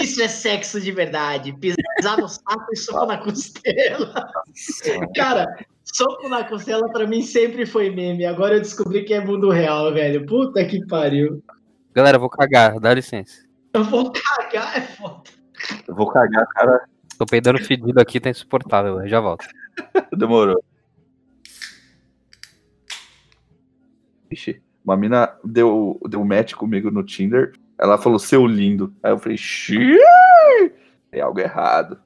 Isso é sexo de verdade. Pisar no saco e soco na costela. Cara, soco na costela pra mim sempre foi meme. Agora eu descobri que é mundo real, velho. Puta que pariu. Galera, eu vou cagar, dá licença. Eu vou cagar, é foda. Eu vou cagar, cara. Tô peidando fedido aqui, tá insuportável, velho. Já volto. Demorou. Ixi, uma mina deu, deu match comigo no Tinder. Ela falou, seu lindo. Aí eu falei, xiii, tem algo errado.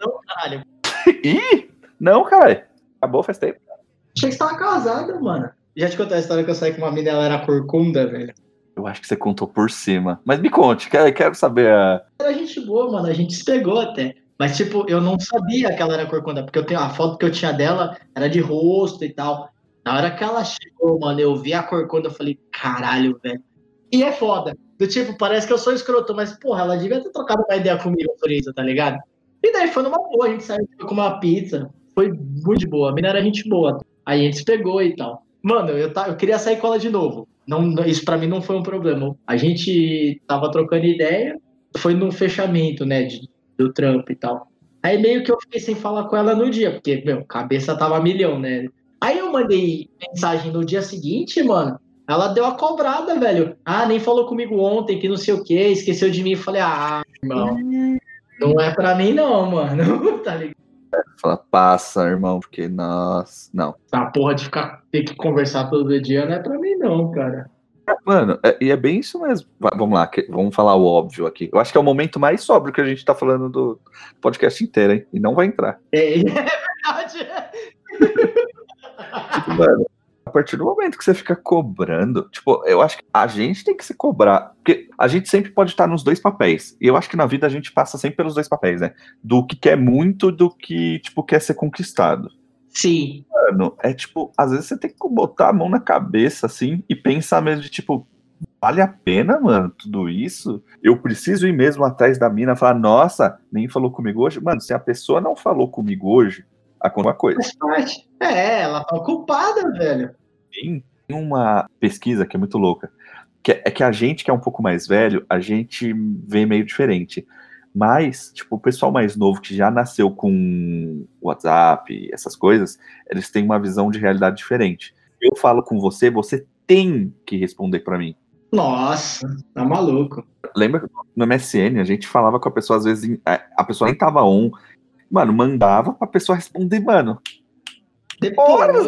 Não, caralho. [laughs] Ih, não, cara. Acabou faz tempo. Achei que você tava casada, mano. Já te contei a história que eu saí com uma mina ela era corcunda, velho. Eu acho que você contou por cima. Mas me conte, quero, quero saber a. Era gente boa, mano. A gente se pegou até. Mas, tipo, eu não sabia que ela era corcunda, porque eu tenho a foto que eu tinha dela era de rosto e tal. Na hora que ela chegou, mano, eu vi a corcunda, eu falei, caralho, velho. E é foda. Do tipo, parece que eu sou escroto, mas, porra, ela devia ter trocado uma ideia comigo por isso, tá ligado? E daí foi numa boa, a gente saiu comer uma pizza. Foi muito de boa. A mina era gente boa. Aí a gente se pegou e tal. Mano, eu, ta- eu queria sair com ela de novo. Não, isso pra mim não foi um problema. A gente tava trocando ideia, foi no fechamento, né, de- do trampo e tal. Aí meio que eu fiquei sem falar com ela no dia, porque, meu, cabeça tava milhão, né? Aí eu mandei mensagem no dia seguinte, mano. Ela deu a cobrada, velho. Ah, nem falou comigo ontem, que não sei o que, esqueceu de mim. Falei, ah, irmão, não é pra mim não, mano. [laughs] tá ligado? Fala, passa, irmão, porque, nossa, não. A porra de ficar, ter que conversar todo dia não é pra mim não, cara. Mano, é- e é bem isso mesmo. Va- Vamos lá, vamos falar o óbvio aqui. Eu acho que é o momento mais sóbrio que a gente tá falando do podcast inteiro, hein? E não vai entrar. É, [laughs] é verdade. [laughs] Mano, a partir do momento que você fica cobrando, tipo, eu acho que a gente tem que se cobrar. Porque a gente sempre pode estar nos dois papéis. E eu acho que na vida a gente passa sempre pelos dois papéis, né? Do que quer muito, do que, tipo, quer ser conquistado. Sim. Mano, é tipo, às vezes você tem que botar a mão na cabeça, assim, e pensar mesmo de, tipo, vale a pena, mano, tudo isso? Eu preciso ir mesmo atrás da mina e falar, nossa, nem falou comigo hoje. Mano, se a pessoa não falou comigo hoje, acontece uma coisa. Faz parte. É, ela tá ocupada, velho. Tem uma pesquisa que é muito louca, que é, é que a gente que é um pouco mais velho, a gente vê meio diferente. Mas, tipo, o pessoal mais novo que já nasceu com WhatsApp, essas coisas, eles têm uma visão de realidade diferente. Eu falo com você, você tem que responder pra mim. Nossa, tá maluco. Lembra no MSN, a gente falava com a pessoa, às vezes, a a pessoa nem tava on. Mano, mandava pra pessoa responder, mano. Depois,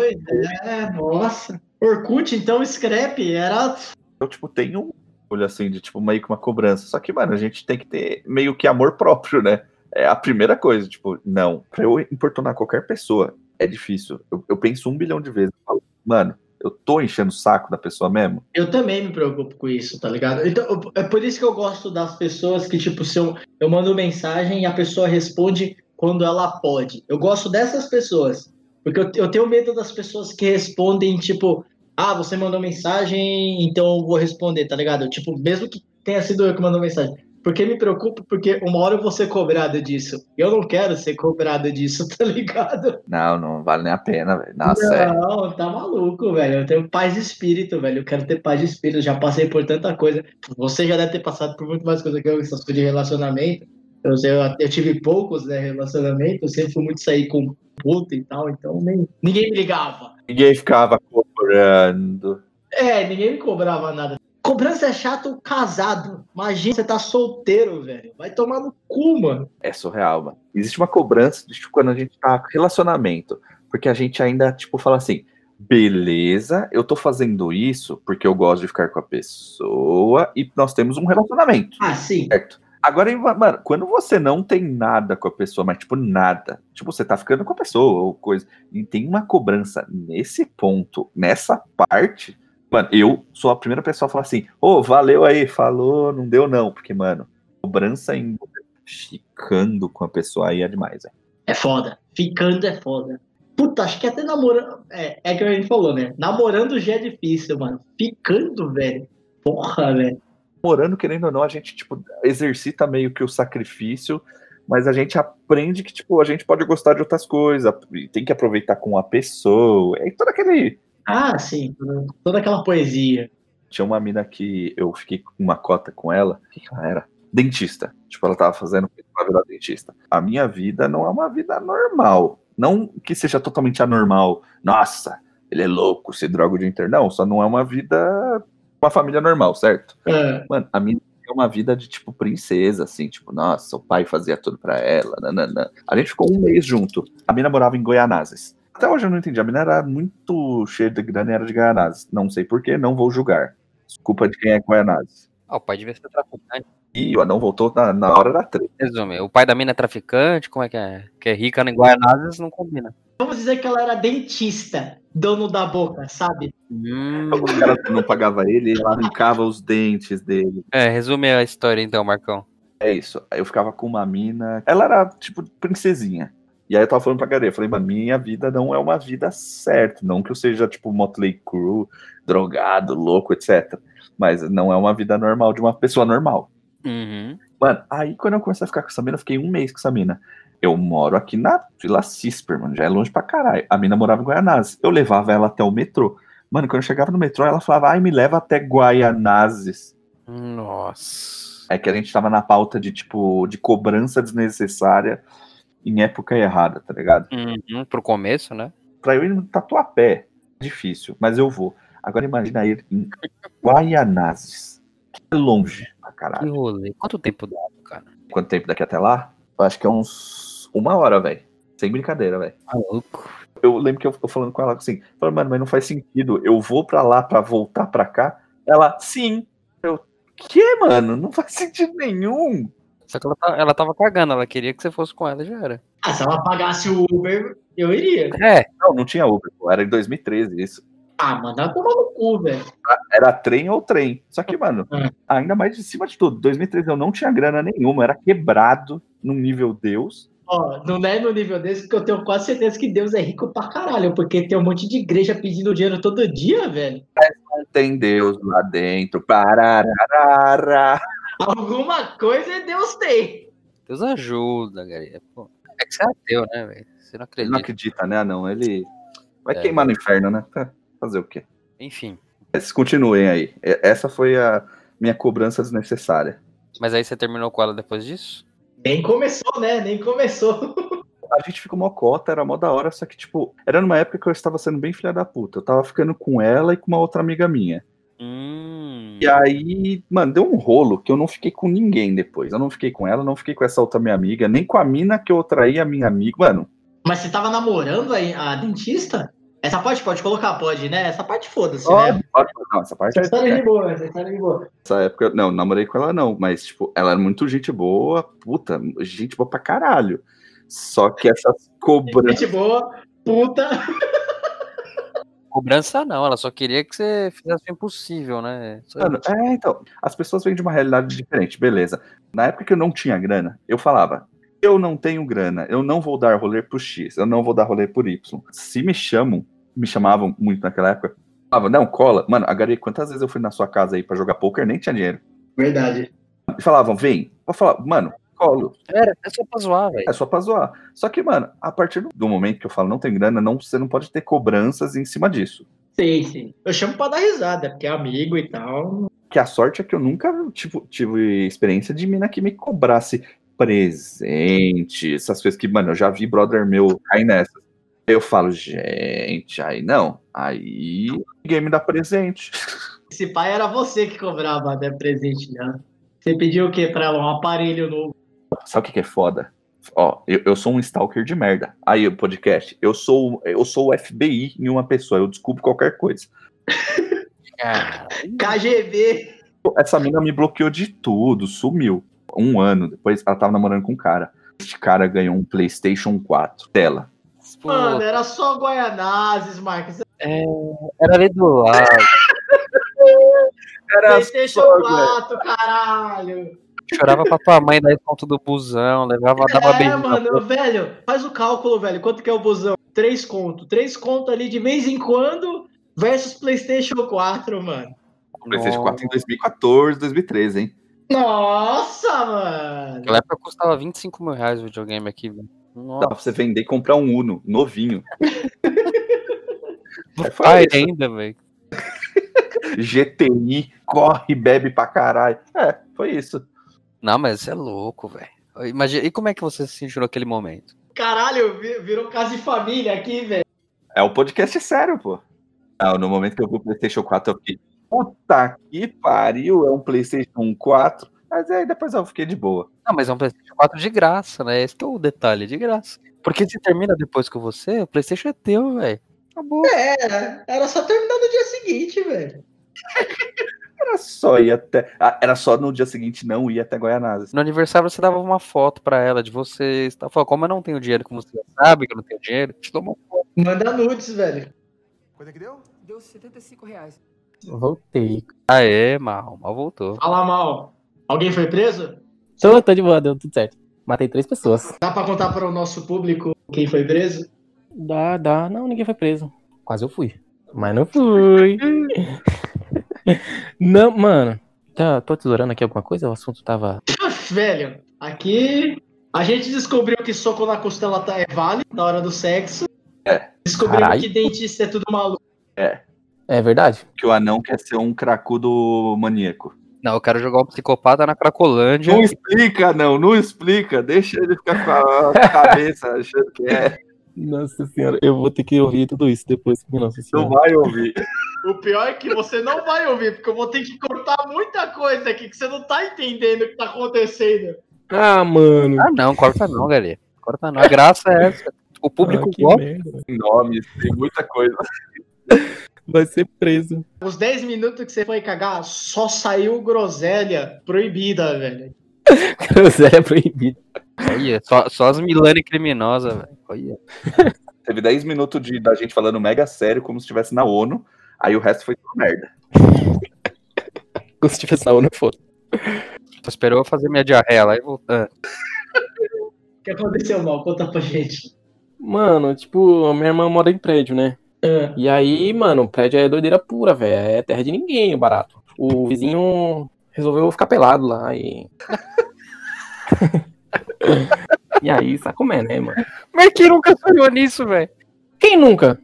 é, nossa. Orkut, então, Scrap, era. eu, tipo, tenho um olho assim de, tipo, meio que uma cobrança. Só que, mano, a gente tem que ter meio que amor próprio, né? É a primeira coisa, tipo, não, pra eu importunar qualquer pessoa é difícil. Eu, eu penso um bilhão de vezes. Mano, eu tô enchendo o saco da pessoa mesmo. Eu também me preocupo com isso, tá ligado? Então, é por isso que eu gosto das pessoas que, tipo, se eu, eu mando mensagem e a pessoa responde quando ela pode. Eu gosto dessas pessoas. Porque eu, eu tenho medo das pessoas que respondem, tipo, ah, você mandou mensagem, então eu vou responder, tá ligado? Tipo, mesmo que tenha sido eu que mandou mensagem. Porque me preocupa, porque uma hora eu vou ser cobrado disso. Eu não quero ser cobrado disso, [laughs] tá ligado? Não, não vale nem a pena, velho. Nossa, é. Não, tá maluco, velho. Eu tenho paz de espírito, velho. Eu quero ter paz de espírito. Eu já passei por tanta coisa. Você já deve ter passado por muito mais coisa que eu, essas coisas de relacionamento. Eu, eu, eu tive poucos né, relacionamentos. Eu sempre fui muito sair com puta e tal. Então nem, ninguém me ligava. Ninguém ficava cobrando. É, ninguém me cobrava nada. Cobrança é chato casado. Imagina você tá solteiro, velho. Vai tomar no cu, mano. É surreal, mano. Existe uma cobrança de tipo, quando a gente tá com relacionamento. Porque a gente ainda, tipo, fala assim, beleza, eu tô fazendo isso porque eu gosto de ficar com a pessoa e nós temos um relacionamento. Ah, sim. Certo. Agora, mano, quando você não tem nada com a pessoa, mas tipo nada, tipo você tá ficando com a pessoa ou coisa, e tem uma cobrança nesse ponto, nessa parte, mano, eu sou a primeira pessoa a falar assim, ô, valeu aí, falou, não deu não, porque, mano, cobrança em ficando com a pessoa aí é demais, velho. É foda. Ficando é foda. Puta, acho que até namorando. É, é que a gente falou, né? Namorando já é difícil, mano. Ficando, velho. Porra, velho. Morando, querendo ou não, a gente, tipo, exercita meio que o sacrifício, mas a gente aprende que, tipo, a gente pode gostar de outras coisas, e tem que aproveitar com a pessoa, e todo aquele Ah, sim. Toda aquela poesia. Tinha uma mina que eu fiquei com uma cota com ela. O que que ela era? Dentista. Tipo, ela tava fazendo uma vida dentista. A minha vida não é uma vida normal. Não que seja totalmente anormal. Nossa, ele é louco, se droga o dia inteiro. Não, só não é uma vida. Uma família normal, certo? É. Mano, a mina é uma vida de tipo princesa, assim, tipo, nossa, o pai fazia tudo pra ela. Nanana. A gente ficou um mês junto. A mina morava em Goianazes. Até hoje eu não entendi. A mina era muito cheia de grana e era de Goianazes. Não sei porquê, não vou julgar. Culpa de quem é Goianazes. Ah, o pai devia ser traficante. E o não voltou na, na hora da treta. Resume, o pai da mina é traficante, como é que é? Que é rica em Guaianazes, não combina. Vamos dizer que ela era dentista, dono da boca, sabe? Hum, O cara não pagava ele, ele arrancava os dentes dele. é, resume a história então, Marcão. É isso. Eu ficava com uma mina. Ela era, tipo, princesinha. E aí eu tava falando pra Gareia, eu falei, mano, minha vida não é uma vida certa. Não que eu seja, tipo, Motley Crue, drogado, louco, etc. Mas não é uma vida normal de uma pessoa normal. Uhum. Mano, aí quando eu comecei a ficar com essa mina, eu fiquei um mês com essa mina. Eu moro aqui na Vila Cisper, mano, já é longe pra caralho. A mina morava em Guaianazes. Eu levava ela até o metrô. Mano, quando eu chegava no metrô, ela falava, ai, me leva até Guaianazes. Nossa. É que a gente tava na pauta de, tipo, de cobrança desnecessária em época errada, tá ligado? Uhum, pro começo, né? Pra eu ir no Tatuapé, difícil, mas eu vou. Agora imagina ir em Guaianazes, é longe pra Que caralho. rolê. Quanto tempo dá, cara? Quanto tempo daqui até lá? Eu acho que é uns uma hora, velho. Sem brincadeira, velho. Maluco. Eu lembro que eu tô falando com ela assim, falando, mano, mas não faz sentido. Eu vou pra lá pra voltar pra cá. Ela, sim. Eu, que, mano? Não faz sentido nenhum. Só que ela, tá- ela tava cagando, ela queria que você fosse com ela e já era. Ah, se ela pagasse o Uber, eu iria. É, Não, não tinha Uber, pô. Era em 2013 isso. Ah, mano, ela toma no cu, velho. Era trem ou trem. Só que, mano, Hum. ainda mais de cima de tudo. 2013 eu não tinha grana nenhuma, era quebrado num nível Deus. Ó, não é no nível desse, porque eu tenho quase certeza que Deus é rico pra caralho, porque tem um monte de igreja pedindo dinheiro todo dia, velho. Não tem Deus lá dentro. Parararara. Alguma coisa Deus tem. Deus ajuda, galera. Pô, é que você é ateu, né, velho? Você não Ele não acredita. acredita, né? Ah, Não, ele vai É. queimar no inferno, né? Fazer o quê? Enfim. Mas continuem aí. Essa foi a minha cobrança desnecessária. Mas aí você terminou com ela depois disso? Nem começou, né? Nem começou. A gente ficou mó cota, era mó da hora, só que, tipo, era numa época que eu estava sendo bem filha da puta. Eu tava ficando com ela e com uma outra amiga minha. Hum. E aí, mano, deu um rolo que eu não fiquei com ninguém depois. Eu não fiquei com ela, não fiquei com essa outra minha amiga, nem com a mina que eu traí a minha amiga. Mano, Mas você tava namorando a, a dentista? Essa parte pode colocar, pode, né? Essa parte foda-se, pode, né? pode, não, essa parte Essa história é de boa, essa história é de boa. Essa época, não, namorei com ela não, mas, tipo, ela era muito gente boa, puta, gente boa pra caralho. Só que essas cobranças. Gente boa, puta. Cobrança não, ela só queria que você fizesse o impossível, né? Mano, é, então, as pessoas vêm de uma realidade diferente, beleza. Na época que eu não tinha grana, eu falava, eu não tenho grana, eu não vou dar rolê pro X, eu não vou dar rolê por Y. Se me chamam, me chamavam muito naquela época, falava, não, cola. Mano, Agari, quantas vezes eu fui na sua casa aí pra jogar poker, nem tinha dinheiro. Verdade. E falavam, vem. Eu falava, mano, colo. Era, é só pra zoar, velho. É só pra zoar. Só que, mano, a partir do- do momento que eu falo não tem grana, não, você não pode ter cobranças em cima disso. Sim, sim. Eu chamo pra dar risada, porque é amigo e tal. Que a sorte é que eu nunca tipo, tive experiência de mina que me cobrasse presente, essas coisas que, mano, eu já vi brother meu cair nessas. Eu falo, gente, aí não. Aí ninguém me dá presente. [laughs] Esse pai era você que cobrava né, presente já. Você pediu o quê pra ela? Um aparelho novo. Sabe o que, é foda? Ó, eu, eu sou um stalker de merda. Aí, o podcast, eu sou, eu sou o FBI em uma pessoa, eu descubro qualquer coisa. KGB. Essa mina me bloqueou de tudo, sumiu. Um ano depois, ela tava namorando com um cara. Este cara ganhou um PlayStation 4 dela. Pô, Mano, era só Guaianazes, Marcos. era ali do lado. Era PlayStation só, 4, caralho. Chorava pra tua mãe dar ponto do busão, levava, dava É, beijo mano, velho, faz o cálculo, velho. Quanto que é o busão? Três conto. Três conto ali de vez em quando versus PlayStation 4, mano. PlayStation 4 em 2014, 2013, hein? Nossa, mano. Naquela época custava 25 mil reais o videogame aqui, velho. Dá Nossa, pra você vender e comprar um Uno, novinho. [laughs] É, ainda, velho. [laughs] GTI, corre, bebe pra caralho. É, foi isso. Não, mas você é louco, velho. Imagina, e como é que você se sentiu naquele momento? Caralho, vi- virou casa de família aqui, velho. É o podcast sério, pô. Não, no momento que eu vi o PlayStation 4, eu fiquei, puta que pariu, é um PlayStation 4. Mas aí depois eu fiquei de boa. Não, mas é um PlayStation 4 de graça, né? Esse que é o detalhe, de graça. Porque se termina depois que você, o PlayStation é teu, velho. Acabou. É, era só terminar no dia seguinte, velho. [laughs] Era só ir até. ah, Era só no dia seguinte não ir até Goianazes. No aniversário você dava uma foto pra ela de vocês. Tá? Falou, como eu não tenho dinheiro, como você sabe que eu não tenho dinheiro, te dou uma foto. Manda nudes, velho. Quanto é que deu? Deu 75 reais. Voltei. Aê, mal, mal voltou. Fala mal. Alguém foi preso? Tô, tô de boa, deu tudo certo. Matei três pessoas. Dá pra contar para o nosso público quem foi preso? Dá, dá. Não, ninguém foi preso. Quase eu fui. Mas não fui. [laughs] não, mano. Tá, tô tesourando aqui alguma coisa? O assunto tava. [laughs] Velho, aqui a gente descobriu que soco na costela tá é válido na hora do sexo. É. Descobrimos Caralho. que dentista é tudo maluco. É verdade? Que o anão quer ser um cracudo maníaco. Não, eu quero jogar o psicopata na Cracolândia. Não explica, não, não explica. Deixa ele ficar com a [laughs] cabeça achando que é. Nossa senhora, eu vou ter que ouvir tudo isso depois. Nossa Não senhora. vai ouvir. O pior é que você não vai ouvir, porque eu vou ter que cortar muita coisa aqui que você não tá entendendo o que tá acontecendo. Ah, mano. Ah, não, corta não, galera. Corta não. A graça é essa. O público Ah, gosta. Nomes, tem muita coisa. Vai ser preso. Os 10 minutos que você foi cagar, só saiu groselha proibida, velho. [laughs] Groselha proibida. Olha, só, só as Milani criminosas, velho. Olha. [laughs] Teve 10 minutos de, da gente falando mega sério, como se estivesse na ONU. Aí o resto foi tudo merda. [laughs] Como se tivesse na ONU, foda. Só esperou eu fazer minha diarreia lá e voltar. O que aconteceu, mal? Conta pra gente. Mano, tipo, a minha irmã mora em prédio, né? Ah, E aí, mano, o prédio é doideira pura, velho. É terra de ninguém, o barato. O vizinho resolveu ficar pelado lá e. [laughs] e aí, sabe como é, né, mano? Mas quem nunca sonhou nisso, velho? Quem nunca?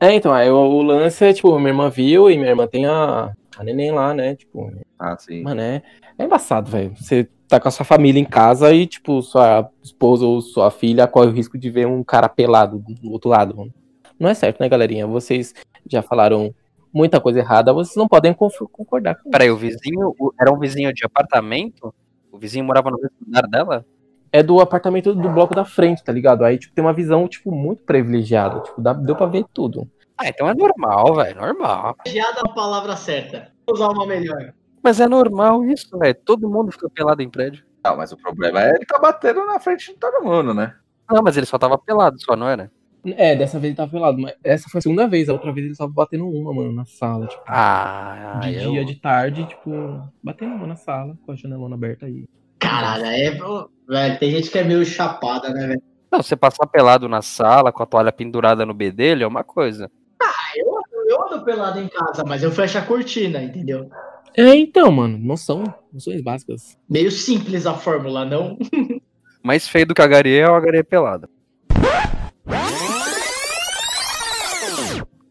É, então, aí o, o lance é, tipo, minha irmã viu e minha irmã tem a, a neném lá, né? Tipo, Ah, sim. mano, é, é embaçado, velho. Você tá com a sua família em casa e, tipo, sua esposa ou sua filha corre o risco de ver um cara pelado do outro lado, mano. Não é certo, né, galerinha? Vocês já falaram muita coisa errada, vocês não podem concordar com Peraí, o vizinho o- era um vizinho de apartamento? O vizinho morava no mesmo andar dela? é do apartamento do bloco da frente, tá ligado? Aí, tipo, tem uma visão, tipo, muito privilegiada. Tipo, dá, deu pra ver tudo. Ah, então é normal, velho. Normal. Privilegiada é a palavra certa. Vou usar uma melhor. Mas é normal isso, velho. Todo mundo fica pelado em prédio. Não, mas o problema é ele tá batendo na frente de todo mundo, né? Não, mas ele só tava pelado, só, não era? É, dessa vez ele tava pelado, mas essa foi a segunda vez. A outra vez ele tava batendo uma, mano, na sala, tipo. Ah, de eu... dia, de tarde, tipo, batendo uma na sala, com a janelona aberta aí. Caralho, é. Velho, tem gente que é meio chapada, né, velho? Não, você passar pelado na sala com a toalha pendurada no bedelho é uma coisa. Eu ando pelado em casa, mas eu fecho a cortina, entendeu? É, então, mano, noção, noções básicas. Meio simples a fórmula, não? [laughs] Mais feio do que a Garie é o Garie pelada.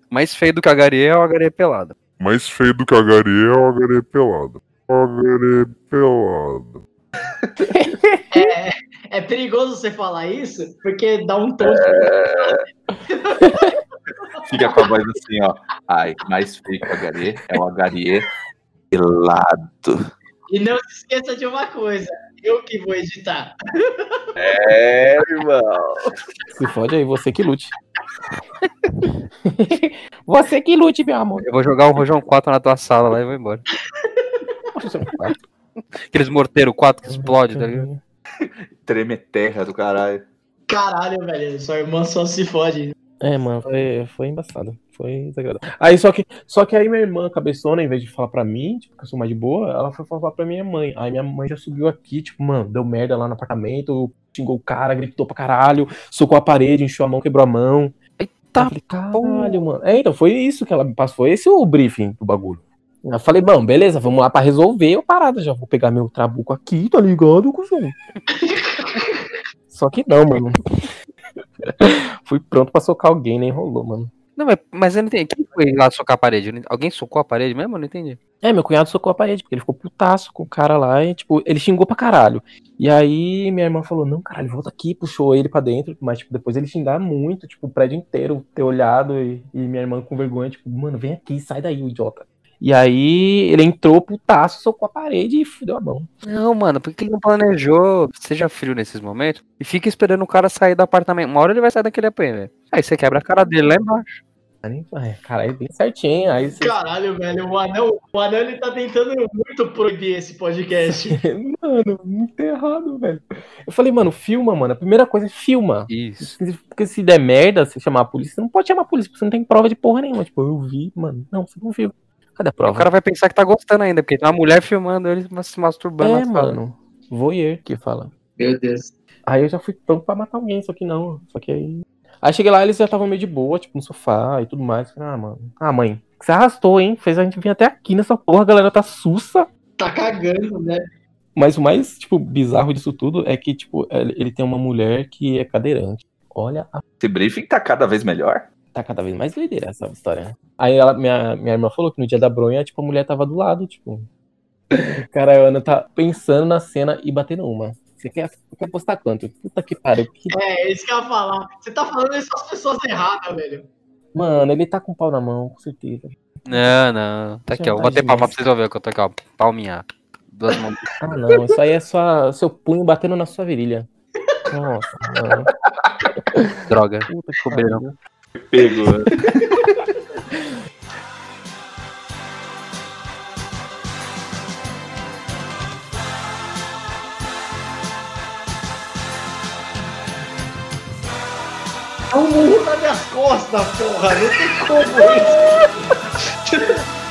Mais feio do que a Garie é o Garie pelada. Mais feio do que a Garie é o Agarê pelado. Agarê pelado. [laughs] É perigoso você falar isso, porque dá um tom. [laughs] Fica com a voz assim, ó. Ai, mais feio que o Agarie é o Agarie pelado. E não se esqueça de uma coisa: eu que vou editar. É, irmão. Se fode aí, você que lute. [laughs] você que lute, meu amor. Eu vou jogar um Rojão 4 na tua sala lá e vou embora. Aqueles morteiros 4 que explode, tá ligado? [laughs] Treme terra do caralho. Caralho, velho, sua irmã só se fode. É, mano, foi, foi embaçado. Foi desagradável. Aí só que, só que aí minha irmã, cabeçona, em vez de falar pra mim, tipo, que eu sou mais de boa, ela foi falar pra minha mãe. Aí minha mãe já subiu aqui, tipo, mano, deu merda lá no apartamento, xingou o cara, gritou pra caralho, socou a parede, encheu a mão, quebrou a mão. Eita, Eu falei, caralho, mano. É, então, foi isso que ela me passou. Foi esse o briefing do bagulho. Eu falei, bom, beleza, vamos lá pra resolver a parada. Já vou pegar meu trabuco aqui, tá ligado, cuzão? [laughs] Só que não, mano. [laughs] Fui pronto pra socar alguém, nem rolou, mano. Não, mas, eu não entendi. Quem foi lá socar a parede? Alguém socou a parede mesmo? Eu não entendi. É, meu cunhado socou a parede, porque ele ficou putaço com o cara lá e, tipo, ele xingou pra caralho. E aí minha irmã falou, não, caralho, volta aqui, puxou ele pra dentro, mas, tipo, depois ele xingar muito, tipo, o prédio inteiro ter olhado e, e minha irmã com vergonha, tipo, mano, vem aqui, sai daí, o idiota. E aí ele entrou putaço, socou a parede e fudeu a mão. Não, mano, por que ele não planejou? Seja frio nesses momentos e fica esperando o cara sair do apartamento. Uma hora ele vai sair daquele AP, velho. Aí você quebra a cara dele lá embaixo. É, Caralho, bem certinho, aí você... Caralho, velho, o anel, o anel ele tá tentando muito proibir esse podcast. [laughs] Mano, muito errado, velho. Eu falei, mano, filma, mano. A primeira coisa é filma. Isso. Porque se der merda, você chamar a polícia, você não pode chamar a polícia, porque você não tem prova de porra nenhuma. Tipo, eu vi, mano. Não, você não viu. Cadê a O prova? cara vai pensar que tá gostando ainda, porque tem uma mulher filmando ele se masturbando. é, mano. Voyeur que fala. Meu Deus. Aí eu já fui pronto pra matar alguém, só que não. Só que aí. Aí cheguei lá, eles já estavam meio de boa, tipo, no sofá e tudo mais. Falei, ah, mano. Ah, mãe, que você arrastou, hein? Fez a gente vir até aqui nessa porra, a galera tá sussa. Tá cagando, né? Mas o mais, tipo, bizarro disso tudo é que, tipo, ele ele tem uma mulher que é cadeirante. Olha a Esse briefing tá cada vez melhor. tá cada vez mais doideira essa história. né? Aí ela, minha, minha irmã falou que no dia da bronha, tipo, a mulher tava do lado, tipo, [laughs] Cara, a Ana tá pensando na cena e batendo uma. Você quer, quer apostar quanto? Puta que pariu. Que... É, isso que eu ia falar. Você tá falando isso as pessoas erradas, velho. Mano, ele tá com o pau na mão, com certeza. Não, não. Tá aqui, ó. Vou bater palma pra vocês verem que eu tô aqui, ó. Palminha. Duas mãos. Ah, não. Isso aí é só seu punho batendo na sua virilha. Nossa, mano. Droga. Puta que Cobriram. É um murro nas minhas costas, porra. Não tem como isso. [laughs]